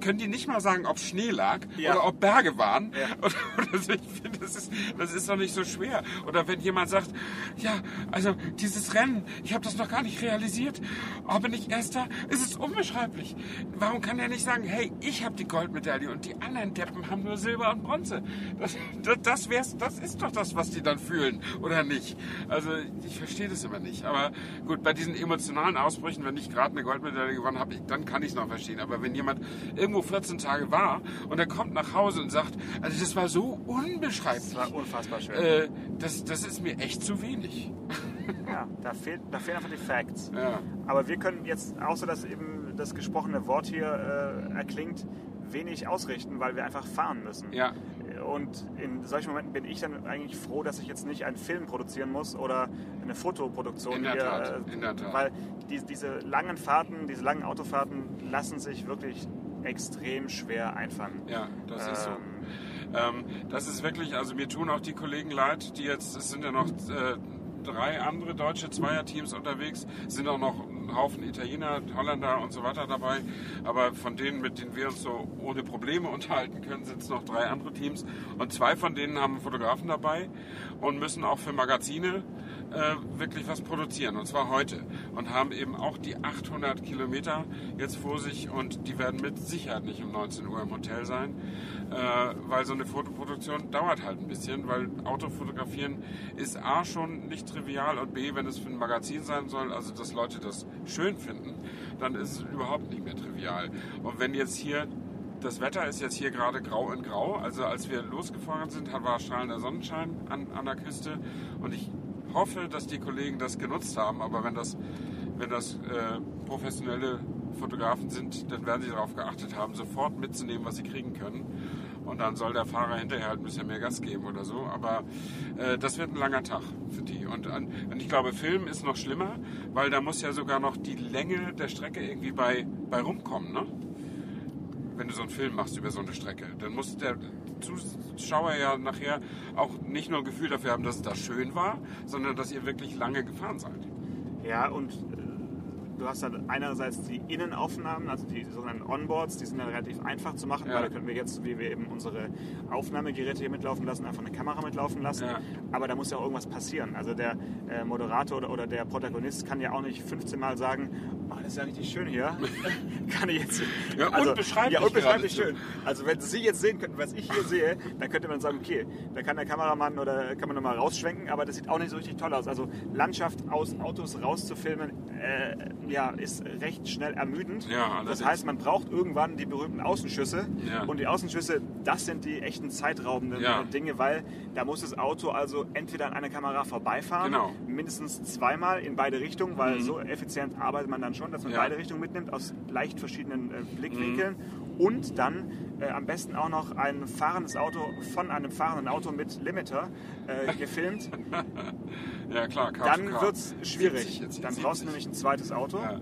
Speaker 2: Können die nicht mal sagen, ob Schnee lag
Speaker 3: Ja.
Speaker 2: oder ob Berge waren?
Speaker 3: Ja.
Speaker 2: Oder, oder so, ich finde, das ist, das ist doch nicht so schwer. Oder wenn jemand sagt, ja, also dieses Rennen, ich habe das noch gar nicht realisiert, aber nicht Erster, es ist unbeschreiblich. Warum kann er nicht sagen, hey, ich habe die Goldmedaille und die anderen Deppen haben nur Silber und Bronze? Das, das, das, wär's, das ist doch das, was die dann fühlen, oder nicht? Also ich verstehe das immer nicht. Aber gut, bei diesen emotionalen Ausbrüchen, wenn ich gerade eine Goldmedaille gewonnen habe, dann kann ich es noch verstehen. Aber wenn jemand irgendwo 14 Tage war und er kommt nach Hause und sagt, also das war so unbeschreiblich.
Speaker 3: Das war unfassbar schön.
Speaker 2: Äh, das, das ist mir echt zu wenig.
Speaker 3: Ja, ja, da, fehlt, da fehlen einfach die Facts.
Speaker 2: Ja.
Speaker 3: Aber wir können jetzt, außer dass eben das gesprochene Wort hier äh, erklingt, wenig ausrichten, weil wir einfach fahren müssen.
Speaker 2: Ja.
Speaker 3: Und in solchen Momenten bin ich dann eigentlich froh, dass ich jetzt nicht einen Film produzieren muss oder eine Fotoproduktion.
Speaker 2: In der
Speaker 3: hier,
Speaker 2: Tat,
Speaker 3: äh,
Speaker 2: in der Tat.
Speaker 3: Weil die, diese langen Fahrten, diese langen Autofahrten lassen sich wirklich extrem schwer einfangen.
Speaker 2: Ja, das ist so.
Speaker 3: Ähm,
Speaker 2: Ähm, das ist wirklich, also mir tun auch die Kollegen leid, die jetzt, es sind ja noch äh, drei andere deutsche Zweierteams unterwegs, sind auch noch ein Haufen Italiener, Holländer und so weiter dabei, aber von denen, mit denen wir uns so ohne Probleme unterhalten können, sind es noch drei andere Teams. Und zwei von denen haben Fotografen dabei und müssen auch für Magazine äh, wirklich was produzieren und zwar heute und haben eben auch die 800 Kilometer jetzt vor sich und die werden mit Sicherheit nicht um 19 Uhr im Hotel sein, äh, weil so eine Fotoproduktion dauert halt ein bisschen, weil Autofotografieren ist A schon nicht trivial und B, wenn es für ein Magazin sein soll, also dass Leute das schön finden, dann ist es überhaupt nicht mehr trivial. Und wenn jetzt hier das Wetter ist jetzt hier gerade grau in grau. Also als wir losgefahren sind, war strahlender Sonnenschein an, an der Küste. Und ich hoffe, dass die Kollegen das genutzt haben. Aber wenn das, wenn das äh, professionelle Fotografen sind, dann werden sie darauf geachtet haben, sofort mitzunehmen, was sie kriegen können. Und dann soll der Fahrer hinterher halt ein bisschen mehr Gas geben oder so. Aber äh, das wird ein langer Tag für die. Und, und ich glaube, Film ist noch schlimmer, weil da muss ja sogar noch die Länge der Strecke irgendwie bei, bei rumkommen. Ne? Wenn du so einen Film machst über so eine Strecke, dann muss der Zuschauer ja nachher auch nicht nur ein Gefühl dafür haben, dass es da schön war, sondern dass ihr wirklich lange gefahren seid.
Speaker 3: Ja, und du hast dann einerseits die Innenaufnahmen, also die sogenannten Onboards, die sind dann relativ einfach zu machen,
Speaker 2: Ja.
Speaker 3: weil da können wir jetzt, wie wir eben unsere Aufnahmegeräte hier mitlaufen lassen, einfach eine Kamera mitlaufen lassen.
Speaker 2: Ja.
Speaker 3: Aber da muss ja auch irgendwas passieren. Also der äh, Moderator oder, oder der Protagonist kann ja auch nicht 15 Mal sagen, oh, das ist ja richtig schön hier. kann ich jetzt...
Speaker 2: Ja, unbeschreiblich
Speaker 3: Ja, unbeschreiblich schön. Also wenn Sie jetzt sehen könnten, was ich hier sehe, dann könnte man sagen, okay, da kann der Kameramann oder kann man nochmal rausschwenken, aber das sieht auch nicht so richtig toll aus. Also Landschaft aus Autos rauszufilmen, äh, ja, ist recht schnell ermüdend.
Speaker 2: Ja,
Speaker 3: das heißt, man braucht irgendwann die berühmten Außenschüsse.
Speaker 2: Ja.
Speaker 3: Und die Außenschüsse, das sind die echten zeitraubenden
Speaker 2: Ja.
Speaker 3: äh, Dinge, weil da muss das Auto also entweder an einer Kamera vorbeifahren,
Speaker 2: Genau.
Speaker 3: mindestens zweimal in beide Richtungen, weil so effizient arbeitet man dann schon, dass man
Speaker 2: Mhm.
Speaker 3: Beide Richtungen mitnimmt aus leicht verschiedenen äh, Blickwinkeln und dann äh, am besten auch noch ein fahrendes Auto von einem fahrenden Auto mit Limiter äh, gefilmt.
Speaker 2: Ja klar, Car
Speaker 3: dann wird es
Speaker 2: 70
Speaker 3: schwierig.
Speaker 2: jetzt,
Speaker 3: Dann
Speaker 2: 70.
Speaker 3: brauchst du nämlich ein zweites Auto
Speaker 2: Ja.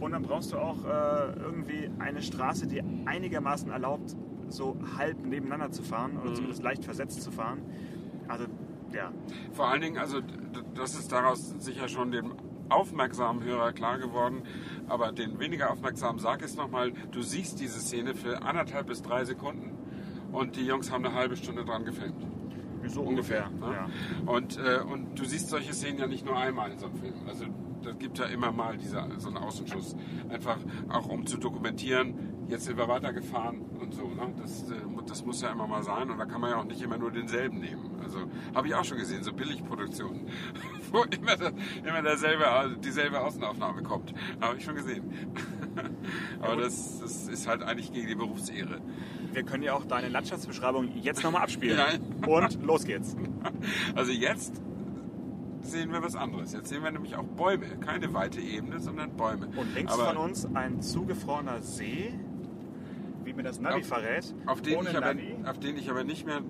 Speaker 3: und dann brauchst du auch äh, irgendwie eine Straße, die einigermaßen erlaubt, so halb nebeneinander zu fahren
Speaker 2: Mhm.
Speaker 3: oder zumindest leicht versetzt zu fahren. Also ja,
Speaker 2: Vor allen Dingen, also d- das ist daraus sicher schon dem aufmerksamen Hörer klar geworden, aber den weniger aufmerksamen sag es nochmal, du siehst diese Szene für anderthalb bis drei Sekunden und die Jungs haben eine halbe Stunde dran gefilmt.
Speaker 3: so
Speaker 2: ungefähr.
Speaker 3: ungefähr.
Speaker 2: ne?
Speaker 3: Ja.
Speaker 2: Und, äh, und du siehst solche Szenen ja nicht nur einmal in so einem Film. Also das gibt ja immer mal dieser, so einen Außenschuss. Einfach auch um zu dokumentieren, jetzt sind wir weitergefahren und so. Ne? Das, äh, das muss ja immer mal sein und da kann man ja auch nicht immer nur denselben nehmen. Also habe ich auch schon gesehen, so Billigproduktionen, wo immer, das, immer derselbe, dieselbe Außenaufnahme kommt. Habe ich schon gesehen. Aber das, das ist halt eigentlich gegen die Berufsehre.
Speaker 3: Wir können ja auch deine Landschaftsbeschreibung jetzt nochmal abspielen.
Speaker 2: Ja.
Speaker 3: Und los geht's.
Speaker 2: Also jetzt sehen wir was anderes. Jetzt sehen wir nämlich auch Bäume. Keine weite Ebene, sondern Bäume.
Speaker 3: Und links
Speaker 2: Aber
Speaker 3: von uns ein zugefrorener See, wie mir das Navi
Speaker 2: Auf-
Speaker 3: verrät.
Speaker 2: Auf den, ich aber,
Speaker 3: Navi.
Speaker 2: auf den ich aber nicht mehr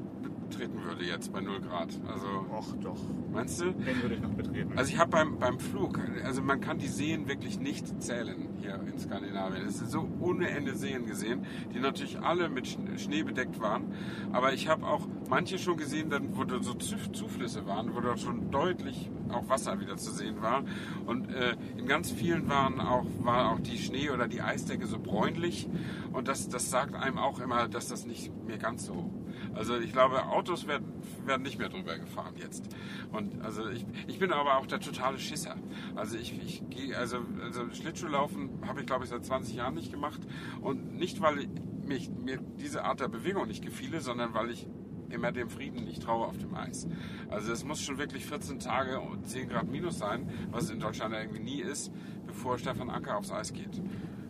Speaker 2: betreten würde jetzt bei 0 Grad. Also,
Speaker 3: Och doch,
Speaker 2: meinst du?
Speaker 3: den würde ich noch betreten.
Speaker 2: Also ich habe beim, beim Flug, also man kann die Seen wirklich nicht zählen hier in Skandinavien. Es sind so ohne Ende Seen gesehen, die natürlich alle mit Sch- Schnee bedeckt waren. Aber ich habe auch manche schon gesehen, dann, wo da so Zuf- Zuflüsse waren, wo dort schon deutlich auch Wasser wieder zu sehen war. Und äh, in ganz vielen waren auch, war auch die Schnee- oder die Eisdecke so bräunlich. Und das, das sagt einem auch immer, dass das nicht mehr ganz so also ich glaube, Autos werden, werden nicht mehr drüber gefahren jetzt. Und also ich, ich bin aber auch der totale Schisser. Also ich, ich gehe, also, also Schlittschuhlaufen habe ich glaube ich seit 20 Jahren nicht gemacht. Und nicht, weil mich, mir diese Art der Bewegung nicht gefiele, sondern weil ich immer dem Frieden nicht traue auf dem Eis. Also es muss schon wirklich 14 Tage und 10 Grad minus sein, was in Deutschland irgendwie nie ist, bevor Stefan Anker aufs Eis geht.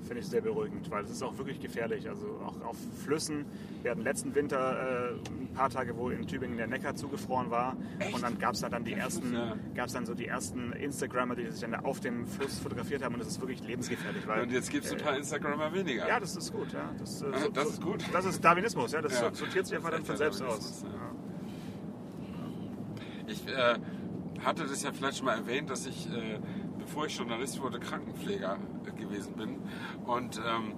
Speaker 3: Finde ich sehr beruhigend, weil es ist auch wirklich gefährlich. Also auch auf Flüssen. Wir hatten letzten Winter äh, ein paar Tage, wo in Tübingen der Neckar zugefroren war.
Speaker 2: Echt?
Speaker 3: Und dann gab es da dann die ersten,
Speaker 2: ja.
Speaker 3: gab's dann so die ersten Instagrammer, die sich dann auf dem Fluss fotografiert haben. Und das ist wirklich lebensgefährlich. Weil,
Speaker 2: Und jetzt gibt es ein paar Instagrammer weniger.
Speaker 3: ja, das ist gut. Ja. Das, äh,
Speaker 2: Ah, das ist gut.
Speaker 3: Das ist Darwinismus. Ja. Das
Speaker 2: Ja.
Speaker 3: sortiert sich einfach dann von selbst aus.
Speaker 2: Ich äh, hatte das ja vielleicht schon mal erwähnt, dass ich, äh, bevor ich Journalist wurde, Krankenpfleger äh, gewesen bin. Und ähm,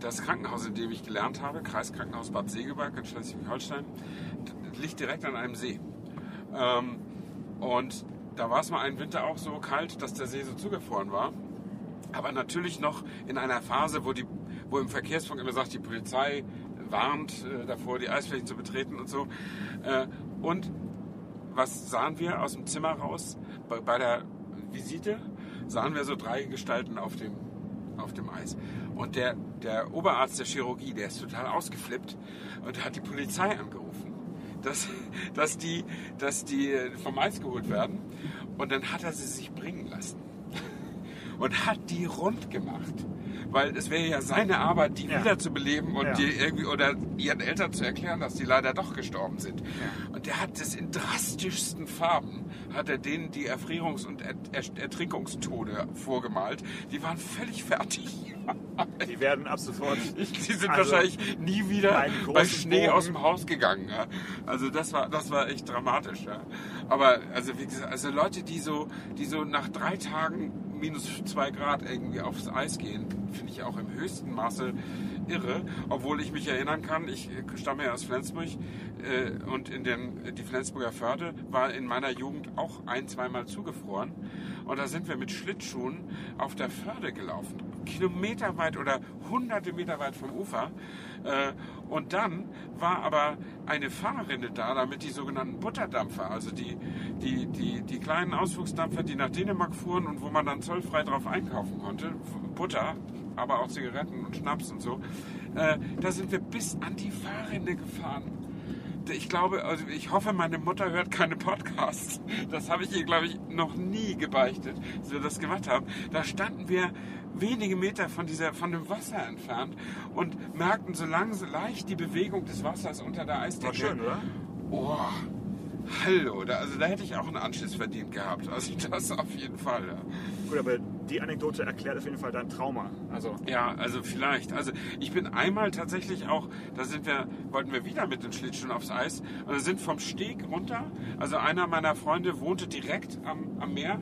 Speaker 2: das Krankenhaus, in dem ich gelernt habe, Kreiskrankenhaus Bad Segeberg in Schleswig-Holstein, liegt direkt an einem See. Ähm, und da war es mal einen Winter auch so kalt, dass der See so zugefroren war. Aber natürlich noch in einer Phase, wo, die, wo im Verkehrsfunk immer sagt, die Polizei warnt äh, davor, die Eisflächen zu betreten und so. Äh, und was sahen wir aus dem Zimmer raus? Bei, bei der Visite sahen wir so drei Gestalten auf dem, auf dem Eis. Und der, der Oberarzt der Chirurgie, der ist total ausgeflippt und hat die Polizei angerufen, dass, dass, die, dass die vom Eis geholt werden. Und dann hat er sie sich bringen lassen und hat die rund gemacht. Weil es wäre ja seine Arbeit, die
Speaker 3: Ja.
Speaker 2: wiederzubeleben und
Speaker 3: Ja.
Speaker 2: die irgendwie oder ihren Eltern zu erklären, dass die leider doch gestorben sind. Und der hat das in drastischsten Farben, hat er denen die Erfrierungs- und er er Ertrinkungstode vorgemalt. Die waren völlig fertig.
Speaker 3: Die werden ab sofort.
Speaker 2: Die sind
Speaker 3: Also,
Speaker 2: wahrscheinlich nie wieder bei Schnee
Speaker 3: Bogen.
Speaker 2: aus dem Haus gegangen. Ja. Also das war, das war echt dramatisch. Ja. Aber also wie gesagt, also Leute, die so, die so nach drei Tagen minus zwei Grad irgendwie aufs Eis gehen, finde ich auch im höchsten Maße irre. Obwohl ich mich erinnern kann, ich stamme ja aus Flensburg äh, und in den, die Flensburger Förde war in meiner Jugend auch ein, zweimal zugefroren. Und da sind wir mit Schlittschuhen auf der Förde gelaufen. Kilometerweit oder hunderte Meter weit vom Ufer. Äh, Und dann war aber eine Fahrrinne da, damit die sogenannten Butterdampfer, also die, die, die, die kleinen Ausflugsdampfer, die nach Dänemark fuhren und wo man dann zollfrei drauf einkaufen konnte, Butter, aber auch Zigaretten und Schnaps und so, äh, da sind wir bis an die Fahrrinne gefahren ich glaube, also ich hoffe, meine Mutter hört keine Podcasts. Das habe ich ihr, glaube ich, noch nie gebeichtet, dass wir das gemacht haben. Da standen wir wenige Meter von, dieser, von dem Wasser entfernt und merkten so langsam leicht die Bewegung des Wassers unter der Eisdecke.
Speaker 3: War schön, oder?
Speaker 2: Oh, hallo, da, also da hätte ich auch einen Anschiss verdient gehabt. Also das auf jeden Fall. Ja.
Speaker 3: Gut, aber die Anekdote erklärt auf jeden Fall dein Trauma. Also,
Speaker 2: Ja, also vielleicht. Also ich bin einmal tatsächlich auch, da sind wir, wollten wir wieder mit den Schlittschuhen aufs Eis und sind vom Steg runter. Also einer meiner Freunde wohnte direkt am, am Meer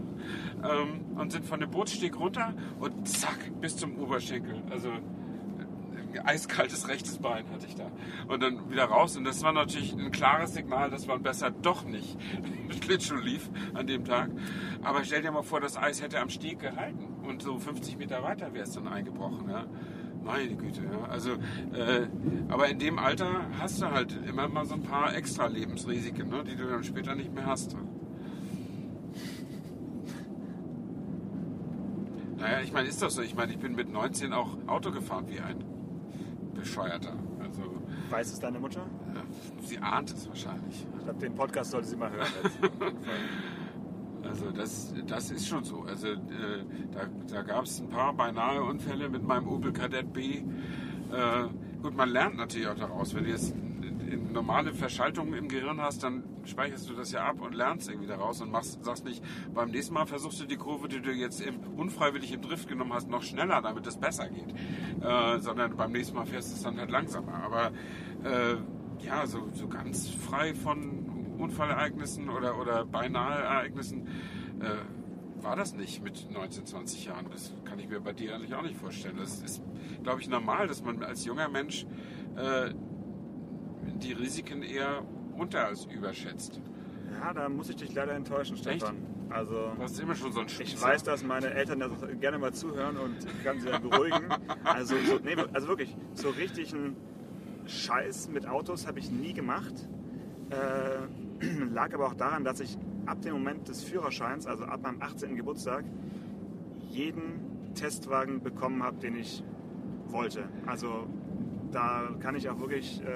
Speaker 2: ähm, und sind von dem Bootssteg runter und zack bis zum Oberschenkel. Also eiskaltes rechtes Bein hatte ich da. Und dann wieder raus. Und das war natürlich ein klares Signal, dass man besser doch nicht Schlittschuh lief an dem Tag. Aber stell dir mal vor, das Eis hätte am Steg gehalten. Und so 50 Meter weiter wäre es dann eingebrochen. Ja? Meine Güte, ja. Also, äh, aber in dem Alter hast du halt immer mal so ein paar extra Lebensrisiken, ne, die du dann später nicht mehr hast. Naja, ich meine, ist das so? Ich meine, ich bin mit 19 auch Auto gefahren wie ein Bescheuerter. Also,
Speaker 3: weiß es deine Mutter?
Speaker 2: äh, sie ahnt es wahrscheinlich.
Speaker 3: Ich glaube, den Podcast sollte sie mal hören.
Speaker 2: Also das, das ist schon so. Also äh, da, da gab es ein paar beinahe Unfälle mit meinem Opel Kadett B. Äh, gut, man lernt natürlich auch daraus. Wenn du jetzt normale Verschaltung im Gehirn hast, dann speicherst du das ja ab und lernst irgendwie daraus und machst, sagst nicht, beim nächsten Mal versuchst du die Kurve, die du jetzt im, unfreiwillig im Drift genommen hast, noch schneller, damit es besser geht. Äh, sondern beim nächsten Mal fährst du es dann halt langsamer. Aber äh, ja, so, so ganz frei von Unfallereignissen oder, oder beinahe Ereignissen äh, war das nicht mit 19, 20 Jahren. Das kann ich mir bei dir eigentlich auch nicht vorstellen. Das ist, glaube ich, normal, dass man als junger Mensch äh, die Risiken eher unter als überschätzt.
Speaker 3: ja, da muss ich dich leider enttäuschen, Stefan. Also,
Speaker 2: Du hast immer schon so ein
Speaker 3: ich
Speaker 2: Spießer.
Speaker 3: weiß, dass meine Eltern das gerne mal zuhören und ich kann sie dann beruhigen. Also, so, nee, also wirklich, so richtigen Scheiß mit Autos habe ich nie gemacht. Äh, lag aber auch daran, dass ich ab dem Moment des Führerscheins, also ab meinem 18. Geburtstag, jeden Testwagen bekommen habe, den ich wollte. Also da kann ich auch wirklich äh,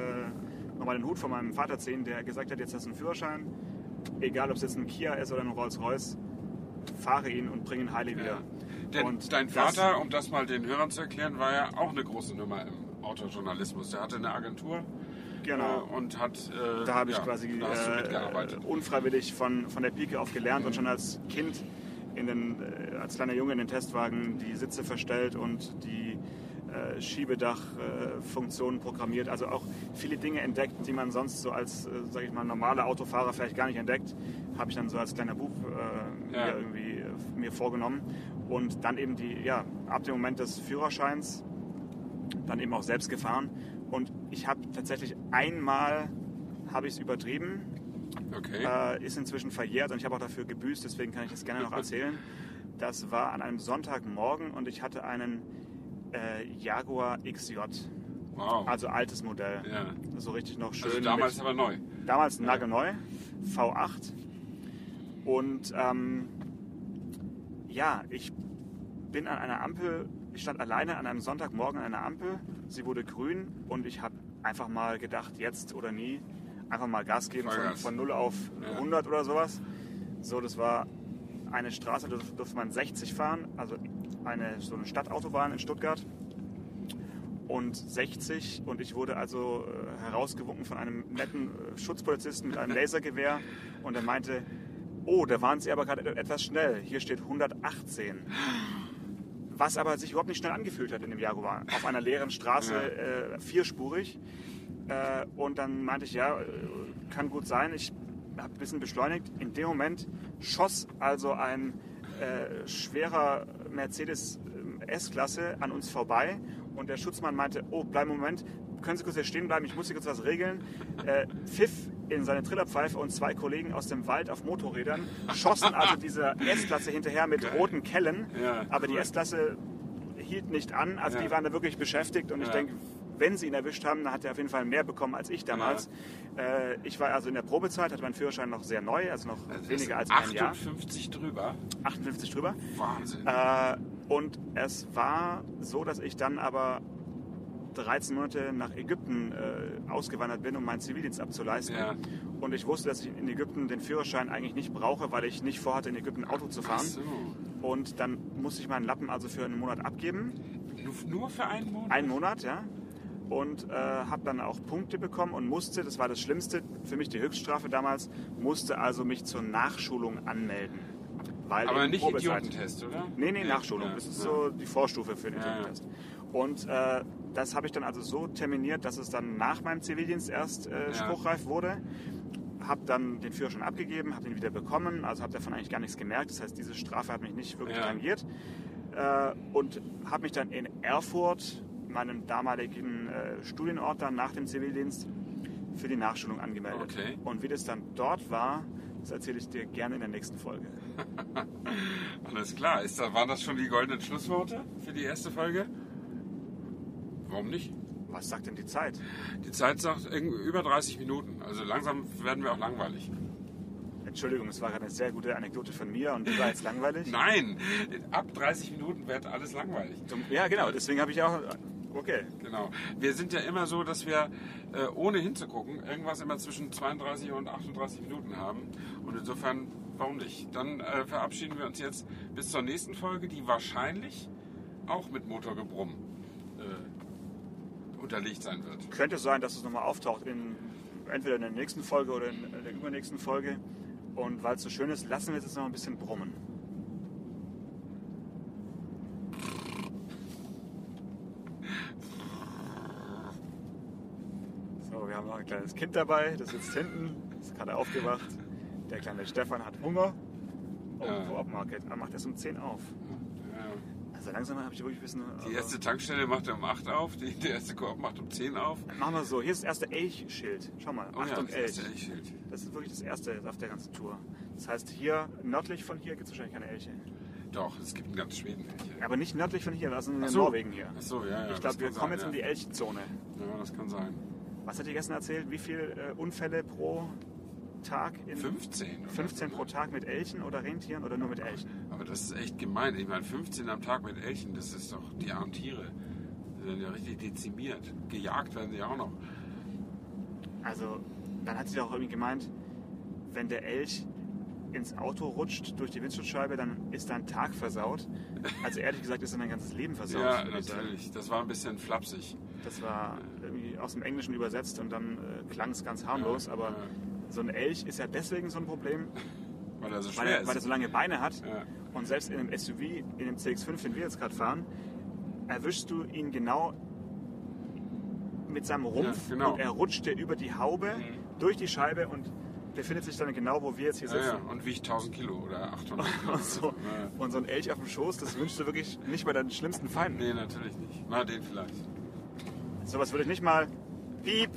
Speaker 3: nochmal den Hut von meinem Vater ziehen, der gesagt hat, jetzt hast du einen Führerschein, egal ob es jetzt ein Kia ist oder ein Rolls-Royce, fahre ihn und bringe ihn heilig wieder.
Speaker 2: Ja. Denn
Speaker 3: Und
Speaker 2: dein
Speaker 3: das-
Speaker 2: Vater, um das mal den Hörern zu erklären, war ja auch eine große Nummer im Autojournalismus. Der hatte eine Agentur
Speaker 3: Genau.
Speaker 2: äh, und hat. Äh,
Speaker 3: Da habe ich
Speaker 2: ja,
Speaker 3: quasi äh, unfreiwillig von, von der Pike auf gelernt und schon als Kind, in den, äh, als kleiner Junge in den Testwagen die Sitze verstellt und die äh, Schiebedachfunktionen programmiert. Also auch viele Dinge entdeckt, die man sonst so als, äh, sage ich mal, normaler Autofahrer vielleicht gar nicht entdeckt. Habe ich dann so als kleiner Bub äh,
Speaker 2: Ja.
Speaker 3: mir irgendwie äh, mir vorgenommen. Und dann eben die, ja, ab dem Moment des Führerscheins dann eben auch selbst gefahren. Und ich habe tatsächlich einmal habe ich es übertrieben,
Speaker 2: Okay.
Speaker 3: äh, ist inzwischen verjährt und ich habe auch dafür gebüßt, deswegen kann ich das gerne noch erzählen. Das war an einem Sonntagmorgen und ich hatte einen äh, Jaguar XJ,
Speaker 2: wow.
Speaker 3: also altes Modell.
Speaker 2: ja.
Speaker 3: So richtig noch schön.
Speaker 2: Also damals aber neu.
Speaker 3: damals nagelneu, V8. Und ähm, ja, ich bin an einer Ampel, ich stand alleine an einem Sonntagmorgen an einer Ampel, sie wurde grün und ich habe einfach mal gedacht, jetzt oder nie, einfach mal Gas geben von, von 0 auf
Speaker 2: Ja.
Speaker 3: 100 oder sowas. So, das war eine Straße, da durfte man 60 fahren, also eine, so eine Stadtautobahn in Stuttgart und 60 und ich wurde also äh, herausgewunken von einem netten äh, Schutzpolizisten mit einem Lasergewehr und er meinte, oh, da waren Sie aber gerade et- etwas schnell, hier steht 118. Was aber sich überhaupt nicht schnell angefühlt hat in dem Jaguar. Auf einer leeren Straße, äh, vierspurig. Äh, und dann meinte ich, ja, äh, kann gut sein, ich habe ein bisschen beschleunigt. In dem Moment schoss also ein äh, schwerer Mercedes äh, S-Klasse an uns vorbei und der Schutzmann meinte, oh, bleib einen Moment, können Sie kurz hier stehen bleiben, ich muss hier kurz was regeln. Äh, pfiff in seine Trillerpfeife und zwei Kollegen aus dem Wald auf Motorrädern schossen also dieser S-Klasse hinterher mit
Speaker 2: Geil.
Speaker 3: roten Kellen.
Speaker 2: Ja,
Speaker 3: aber die
Speaker 2: cool.
Speaker 3: S-Klasse hielt nicht an, also
Speaker 2: Ja.
Speaker 3: die waren da wirklich beschäftigt und ich
Speaker 2: Ja.
Speaker 3: denke, wenn sie ihn erwischt haben, dann hat er auf jeden Fall mehr bekommen als ich damals. Äh, ich war also in der Probezeit, hatte meinen Führerschein noch sehr neu, also noch
Speaker 2: ist
Speaker 3: weniger als ein Jahr,
Speaker 2: 58 drüber.
Speaker 3: 58 drüber.
Speaker 2: Wahnsinn.
Speaker 3: Äh, und es war so, dass ich dann aber 13 Monate nach Ägypten äh, ausgewandert bin, um meinen Zivildienst abzuleisten.
Speaker 2: Ja.
Speaker 3: Und ich wusste, dass ich in Ägypten den Führerschein eigentlich nicht brauche, weil ich nicht vorhatte, in Ägypten Auto zu
Speaker 2: Ach
Speaker 3: fahren.
Speaker 2: so.
Speaker 3: Und dann musste ich meinen Lappen also für einen Monat abgeben.
Speaker 2: Nur, nur für einen Monat?
Speaker 3: Einen Monat, ja. Und äh, habe dann auch Punkte bekommen und musste, das war das Schlimmste, für mich die Höchststrafe damals, musste also mich zur Nachschulung anmelden. Weil
Speaker 2: Aber nicht
Speaker 3: Probezeit.
Speaker 2: Idiotentest, oder?
Speaker 3: Nee, nee, Nachschulung.
Speaker 2: Ja,
Speaker 3: Das ist
Speaker 2: ja.
Speaker 3: so die Vorstufe für den
Speaker 2: Ja, ja.
Speaker 3: Test. Und äh, das habe ich dann also so terminiert, dass es dann nach meinem Zivildienst erst äh, spruchreif wurde. Habe dann den Führerschein abgegeben, habe den wieder bekommen, also habe davon eigentlich gar nichts gemerkt. Das heißt, diese Strafe hat mich nicht wirklich tangiert. Äh, und habe mich dann in Erfurt, meinem damaligen äh, Studienort dann nach dem Zivildienst, für die Nachschulung angemeldet.
Speaker 2: Okay.
Speaker 3: Und wie das dann dort war, das erzähle ich dir gerne in der nächsten Folge.
Speaker 2: Alles klar. Ist waren das schon die goldenen Schlussworte für die erste Folge? Warum nicht?
Speaker 3: Was sagt denn die Zeit?
Speaker 2: Die Zeit sagt über 30 Minuten. Also langsam werden wir auch langweilig.
Speaker 3: Entschuldigung, es war gerade eine sehr gute Anekdote von mir und die war jetzt langweilig.
Speaker 2: Nein, ab 30 Minuten wird alles langweilig.
Speaker 3: Ja, genau, deswegen habe ich auch. Okay.
Speaker 2: Genau. Wir sind ja immer so, dass wir äh, ohne hinzugucken irgendwas immer zwischen 32 und 38 Minuten haben. Und insofern, warum nicht? Dann äh, verabschieden wir uns jetzt bis zur nächsten Folge, die wahrscheinlich auch mit Motorgebrumm äh, unterlegt sein wird.
Speaker 3: Könnte sein, dass es nochmal auftaucht, in, entweder in der nächsten Folge oder in der übernächsten Folge. Und weil es so schön ist, lassen wir es jetzt noch ein bisschen brummen. So, wir haben noch ein kleines Kind dabei, das sitzt hinten, ist gerade aufgewacht. Der kleine Stefan hat Hunger. Oh,
Speaker 2: Ja.
Speaker 3: Coop Market. Er macht erst um 10 auf.
Speaker 2: Ja.
Speaker 3: Also langsam habe ich wirklich ein bisschen.
Speaker 2: Die erste Tankstelle macht um 8 auf, die, der erste Koop macht um 10 auf.
Speaker 3: Machen wir so, hier ist das erste Elchschild. Schau mal,
Speaker 2: Oh ja,
Speaker 3: Achtung
Speaker 2: das
Speaker 3: Elch.
Speaker 2: erste Elchschild.
Speaker 3: Das ist wirklich das erste auf der ganzen Tour. Das heißt, hier nördlich von hier gibt es wahrscheinlich keine Elche.
Speaker 2: Doch, es gibt einen ganz Schweden Elche.
Speaker 3: Aber nicht nördlich von hier, wir sind in
Speaker 2: so.
Speaker 3: Norwegen hier.
Speaker 2: Ach so, ja, ja.
Speaker 3: ich
Speaker 2: das
Speaker 3: glaube, wir kommen
Speaker 2: sein,
Speaker 3: jetzt in die
Speaker 2: ja.
Speaker 3: Elchzone.
Speaker 2: Ja, das kann sein.
Speaker 3: Was hat die gestern erzählt? Wie viele äh, Unfälle pro Tag? In
Speaker 2: 15. oder
Speaker 3: 15
Speaker 2: so,
Speaker 3: pro? Tag mit Elchen oder Rentieren oder nur mit Elchen?
Speaker 2: Aber das ist echt gemein. Ich meine, 15 am Tag mit Elchen, das ist doch die armen Tiere. Die werden ja richtig dezimiert. Gejagt werden sie auch noch.
Speaker 3: Also, dann hat sie auch irgendwie gemeint, wenn der Elch ins Auto rutscht durch die Windschutzscheibe, dann ist dein Tag versaut. Also ehrlich gesagt ist dann dein ganzes Leben versaut.
Speaker 2: Ja, natürlich. Das war ein bisschen flapsig.
Speaker 3: Das war irgendwie aus dem Englischen übersetzt und dann äh, klang es ganz harmlos.
Speaker 2: Ja,
Speaker 3: aber
Speaker 2: ja.
Speaker 3: so ein Elch ist ja deswegen so ein Problem,
Speaker 2: Weil er so
Speaker 3: weil er, weil er so lange Beine hat.
Speaker 2: Ja.
Speaker 3: Und selbst in einem SUV, in dem CX5, den wir jetzt gerade fahren, erwischst du ihn genau mit seinem Rumpf
Speaker 2: Ja, genau.
Speaker 3: und er rutscht dir über die Haube durch die Scheibe und befindet sich dann genau, wo wir jetzt hier
Speaker 2: Ja,
Speaker 3: sitzen.
Speaker 2: ja. Und wiegt 1000 Kilo oder 800 Kilo.
Speaker 3: Und so,
Speaker 2: Ja.
Speaker 3: und so ein Elch auf dem Schoß, das wünschst du wirklich nicht bei deinen schlimmsten Feinden.
Speaker 2: Nee, natürlich nicht. Na, den vielleicht.
Speaker 3: Sowas würde ich nicht mal piep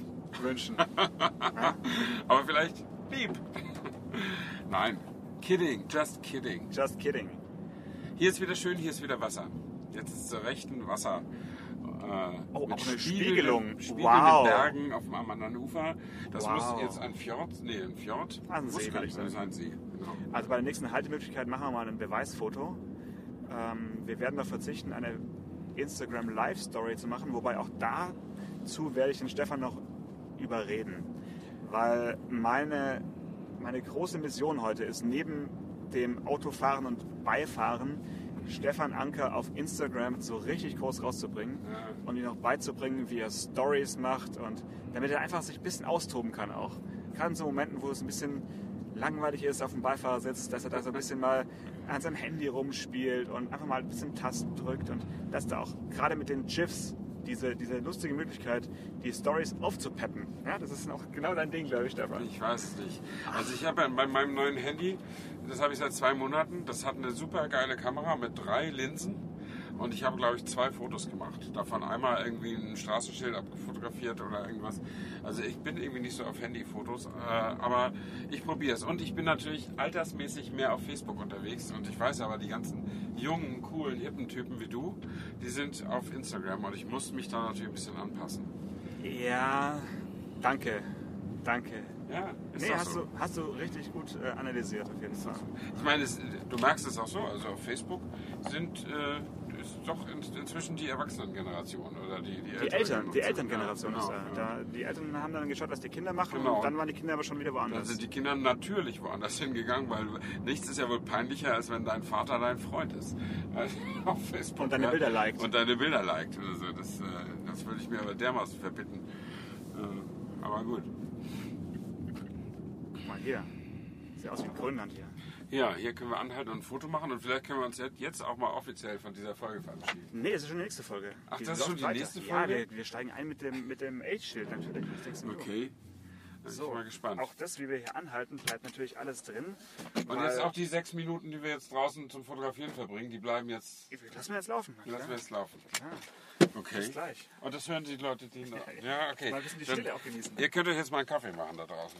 Speaker 3: wünschen.
Speaker 2: Aber vielleicht piep. Nein. Kidding, just kidding.
Speaker 3: Just kidding.
Speaker 2: Hier ist wieder schön, hier ist wieder Wasser. Jetzt ist zur rechten Wasser. Äh,
Speaker 3: Oh,
Speaker 2: mit
Speaker 3: auch eine Spiegelung.
Speaker 2: Spiegelnden
Speaker 3: Wow.
Speaker 2: Bergen auf dem am anderen Ufer. Das
Speaker 3: Wow.
Speaker 2: muss jetzt ein Fjord. Nee, ein Fjord.
Speaker 3: Ah, ein
Speaker 2: muss
Speaker 3: See,
Speaker 2: gar nicht
Speaker 3: ich
Speaker 2: sein. Das ist
Speaker 3: sagen.
Speaker 2: ein See. Genau.
Speaker 3: Also bei der nächsten Haltemöglichkeit machen wir mal ein Beweisfoto. Ähm, wir werden darauf verzichten, eine Instagram Live Story zu machen, wobei auch dazu werde ich den Stefan noch überreden. Weil meine, meine große Mission heute ist, neben dem Autofahren und Beifahren, Stefan Anker auf Instagram so richtig groß rauszubringen und ihm noch beizubringen, wie er Stories macht und damit er einfach sich ein bisschen austoben kann auch. In so Momenten, wo es ein bisschen langweilig ist auf dem Beifahrersitz, dass er da so ein bisschen mal an seinem Handy rumspielt und einfach mal ein bisschen Tasten drückt und dass da auch gerade mit den GIFs diese, diese lustige Möglichkeit, die Stories aufzupeppen. Ja, das ist auch genau dein Ding, glaube ich, Stefan.
Speaker 2: Ich weiß es nicht. Also ich habe ja bei meinem neuen Handy, das habe ich seit zwei Monaten, das hat eine super geile Kamera mit drei Linsen. Und ich habe, glaube ich, zwei Fotos gemacht. Davon einmal irgendwie ein Straßenschild abgefotografiert oder irgendwas. Also ich bin irgendwie nicht so auf Handyfotos, äh, aber ich probiere es. Und ich bin natürlich altersmäßig mehr auf Facebook unterwegs. Und ich weiß aber, die ganzen jungen, coolen, hippen Typen wie du, die sind auf Instagram. Und ich muss mich da natürlich ein bisschen anpassen.
Speaker 3: Ja, danke. Danke.
Speaker 2: Ja, ist
Speaker 3: Nee, hast,
Speaker 2: so.
Speaker 3: du, hast du richtig gut äh, analysiert auf jeden Fall.
Speaker 2: Ich meine, es, du merkst es auch so, also auf Facebook sind äh, doch in, inzwischen die Erwachsenengeneration oder die, die,
Speaker 3: Die Eltern, die. Elterngeneration
Speaker 2: ja,
Speaker 3: ist
Speaker 2: genau,
Speaker 3: da.
Speaker 2: ja.
Speaker 3: da. Die Eltern haben dann geschaut, was die Kinder machen
Speaker 2: Genau.
Speaker 3: und dann waren die Kinder aber schon wieder
Speaker 2: Da
Speaker 3: woanders.
Speaker 2: sind die Kinder natürlich woanders hingegangen, weil nichts ist ja wohl peinlicher, als wenn dein Vater dein Freund ist. Also auf Facebook.
Speaker 3: Und deine
Speaker 2: ja.
Speaker 3: Bilder liked.
Speaker 2: Und deine Bilder liked. Also das, äh, das würde ich mir aber dermaßen verbitten. Äh, aber gut.
Speaker 3: Guck mal hier. Sieht aus wie Grönland hier.
Speaker 2: Ja, hier können wir anhalten und ein Foto machen und vielleicht können wir uns jetzt auch mal offiziell von dieser Folge verabschieden.
Speaker 3: Nee, es ist schon die nächste Folge.
Speaker 2: Ach,
Speaker 3: Die
Speaker 2: das ist schon die
Speaker 3: weiter.
Speaker 2: nächste
Speaker 3: Ja,
Speaker 2: Folge?
Speaker 3: wir, wir steigen ein mit dem, mit dem Age-Schild natürlich.
Speaker 2: Okay. Dann
Speaker 3: So,
Speaker 2: bin ich mal gespannt.
Speaker 3: auch das, wie wir hier anhalten, bleibt natürlich alles drin.
Speaker 2: Und jetzt auch die sechs Minuten, die wir jetzt draußen zum Fotografieren verbringen, die bleiben jetzt.
Speaker 3: Lassen wir jetzt laufen.
Speaker 2: Lassen wir jetzt laufen.
Speaker 3: Ja.
Speaker 2: Okay.
Speaker 3: Bis gleich.
Speaker 2: Und das hören die Leute, die. Ja, okay.
Speaker 3: Mal ein bisschen die
Speaker 2: Dann-
Speaker 3: Stille auch genießen.
Speaker 2: Ihr könnt euch jetzt mal einen Kaffee machen da draußen.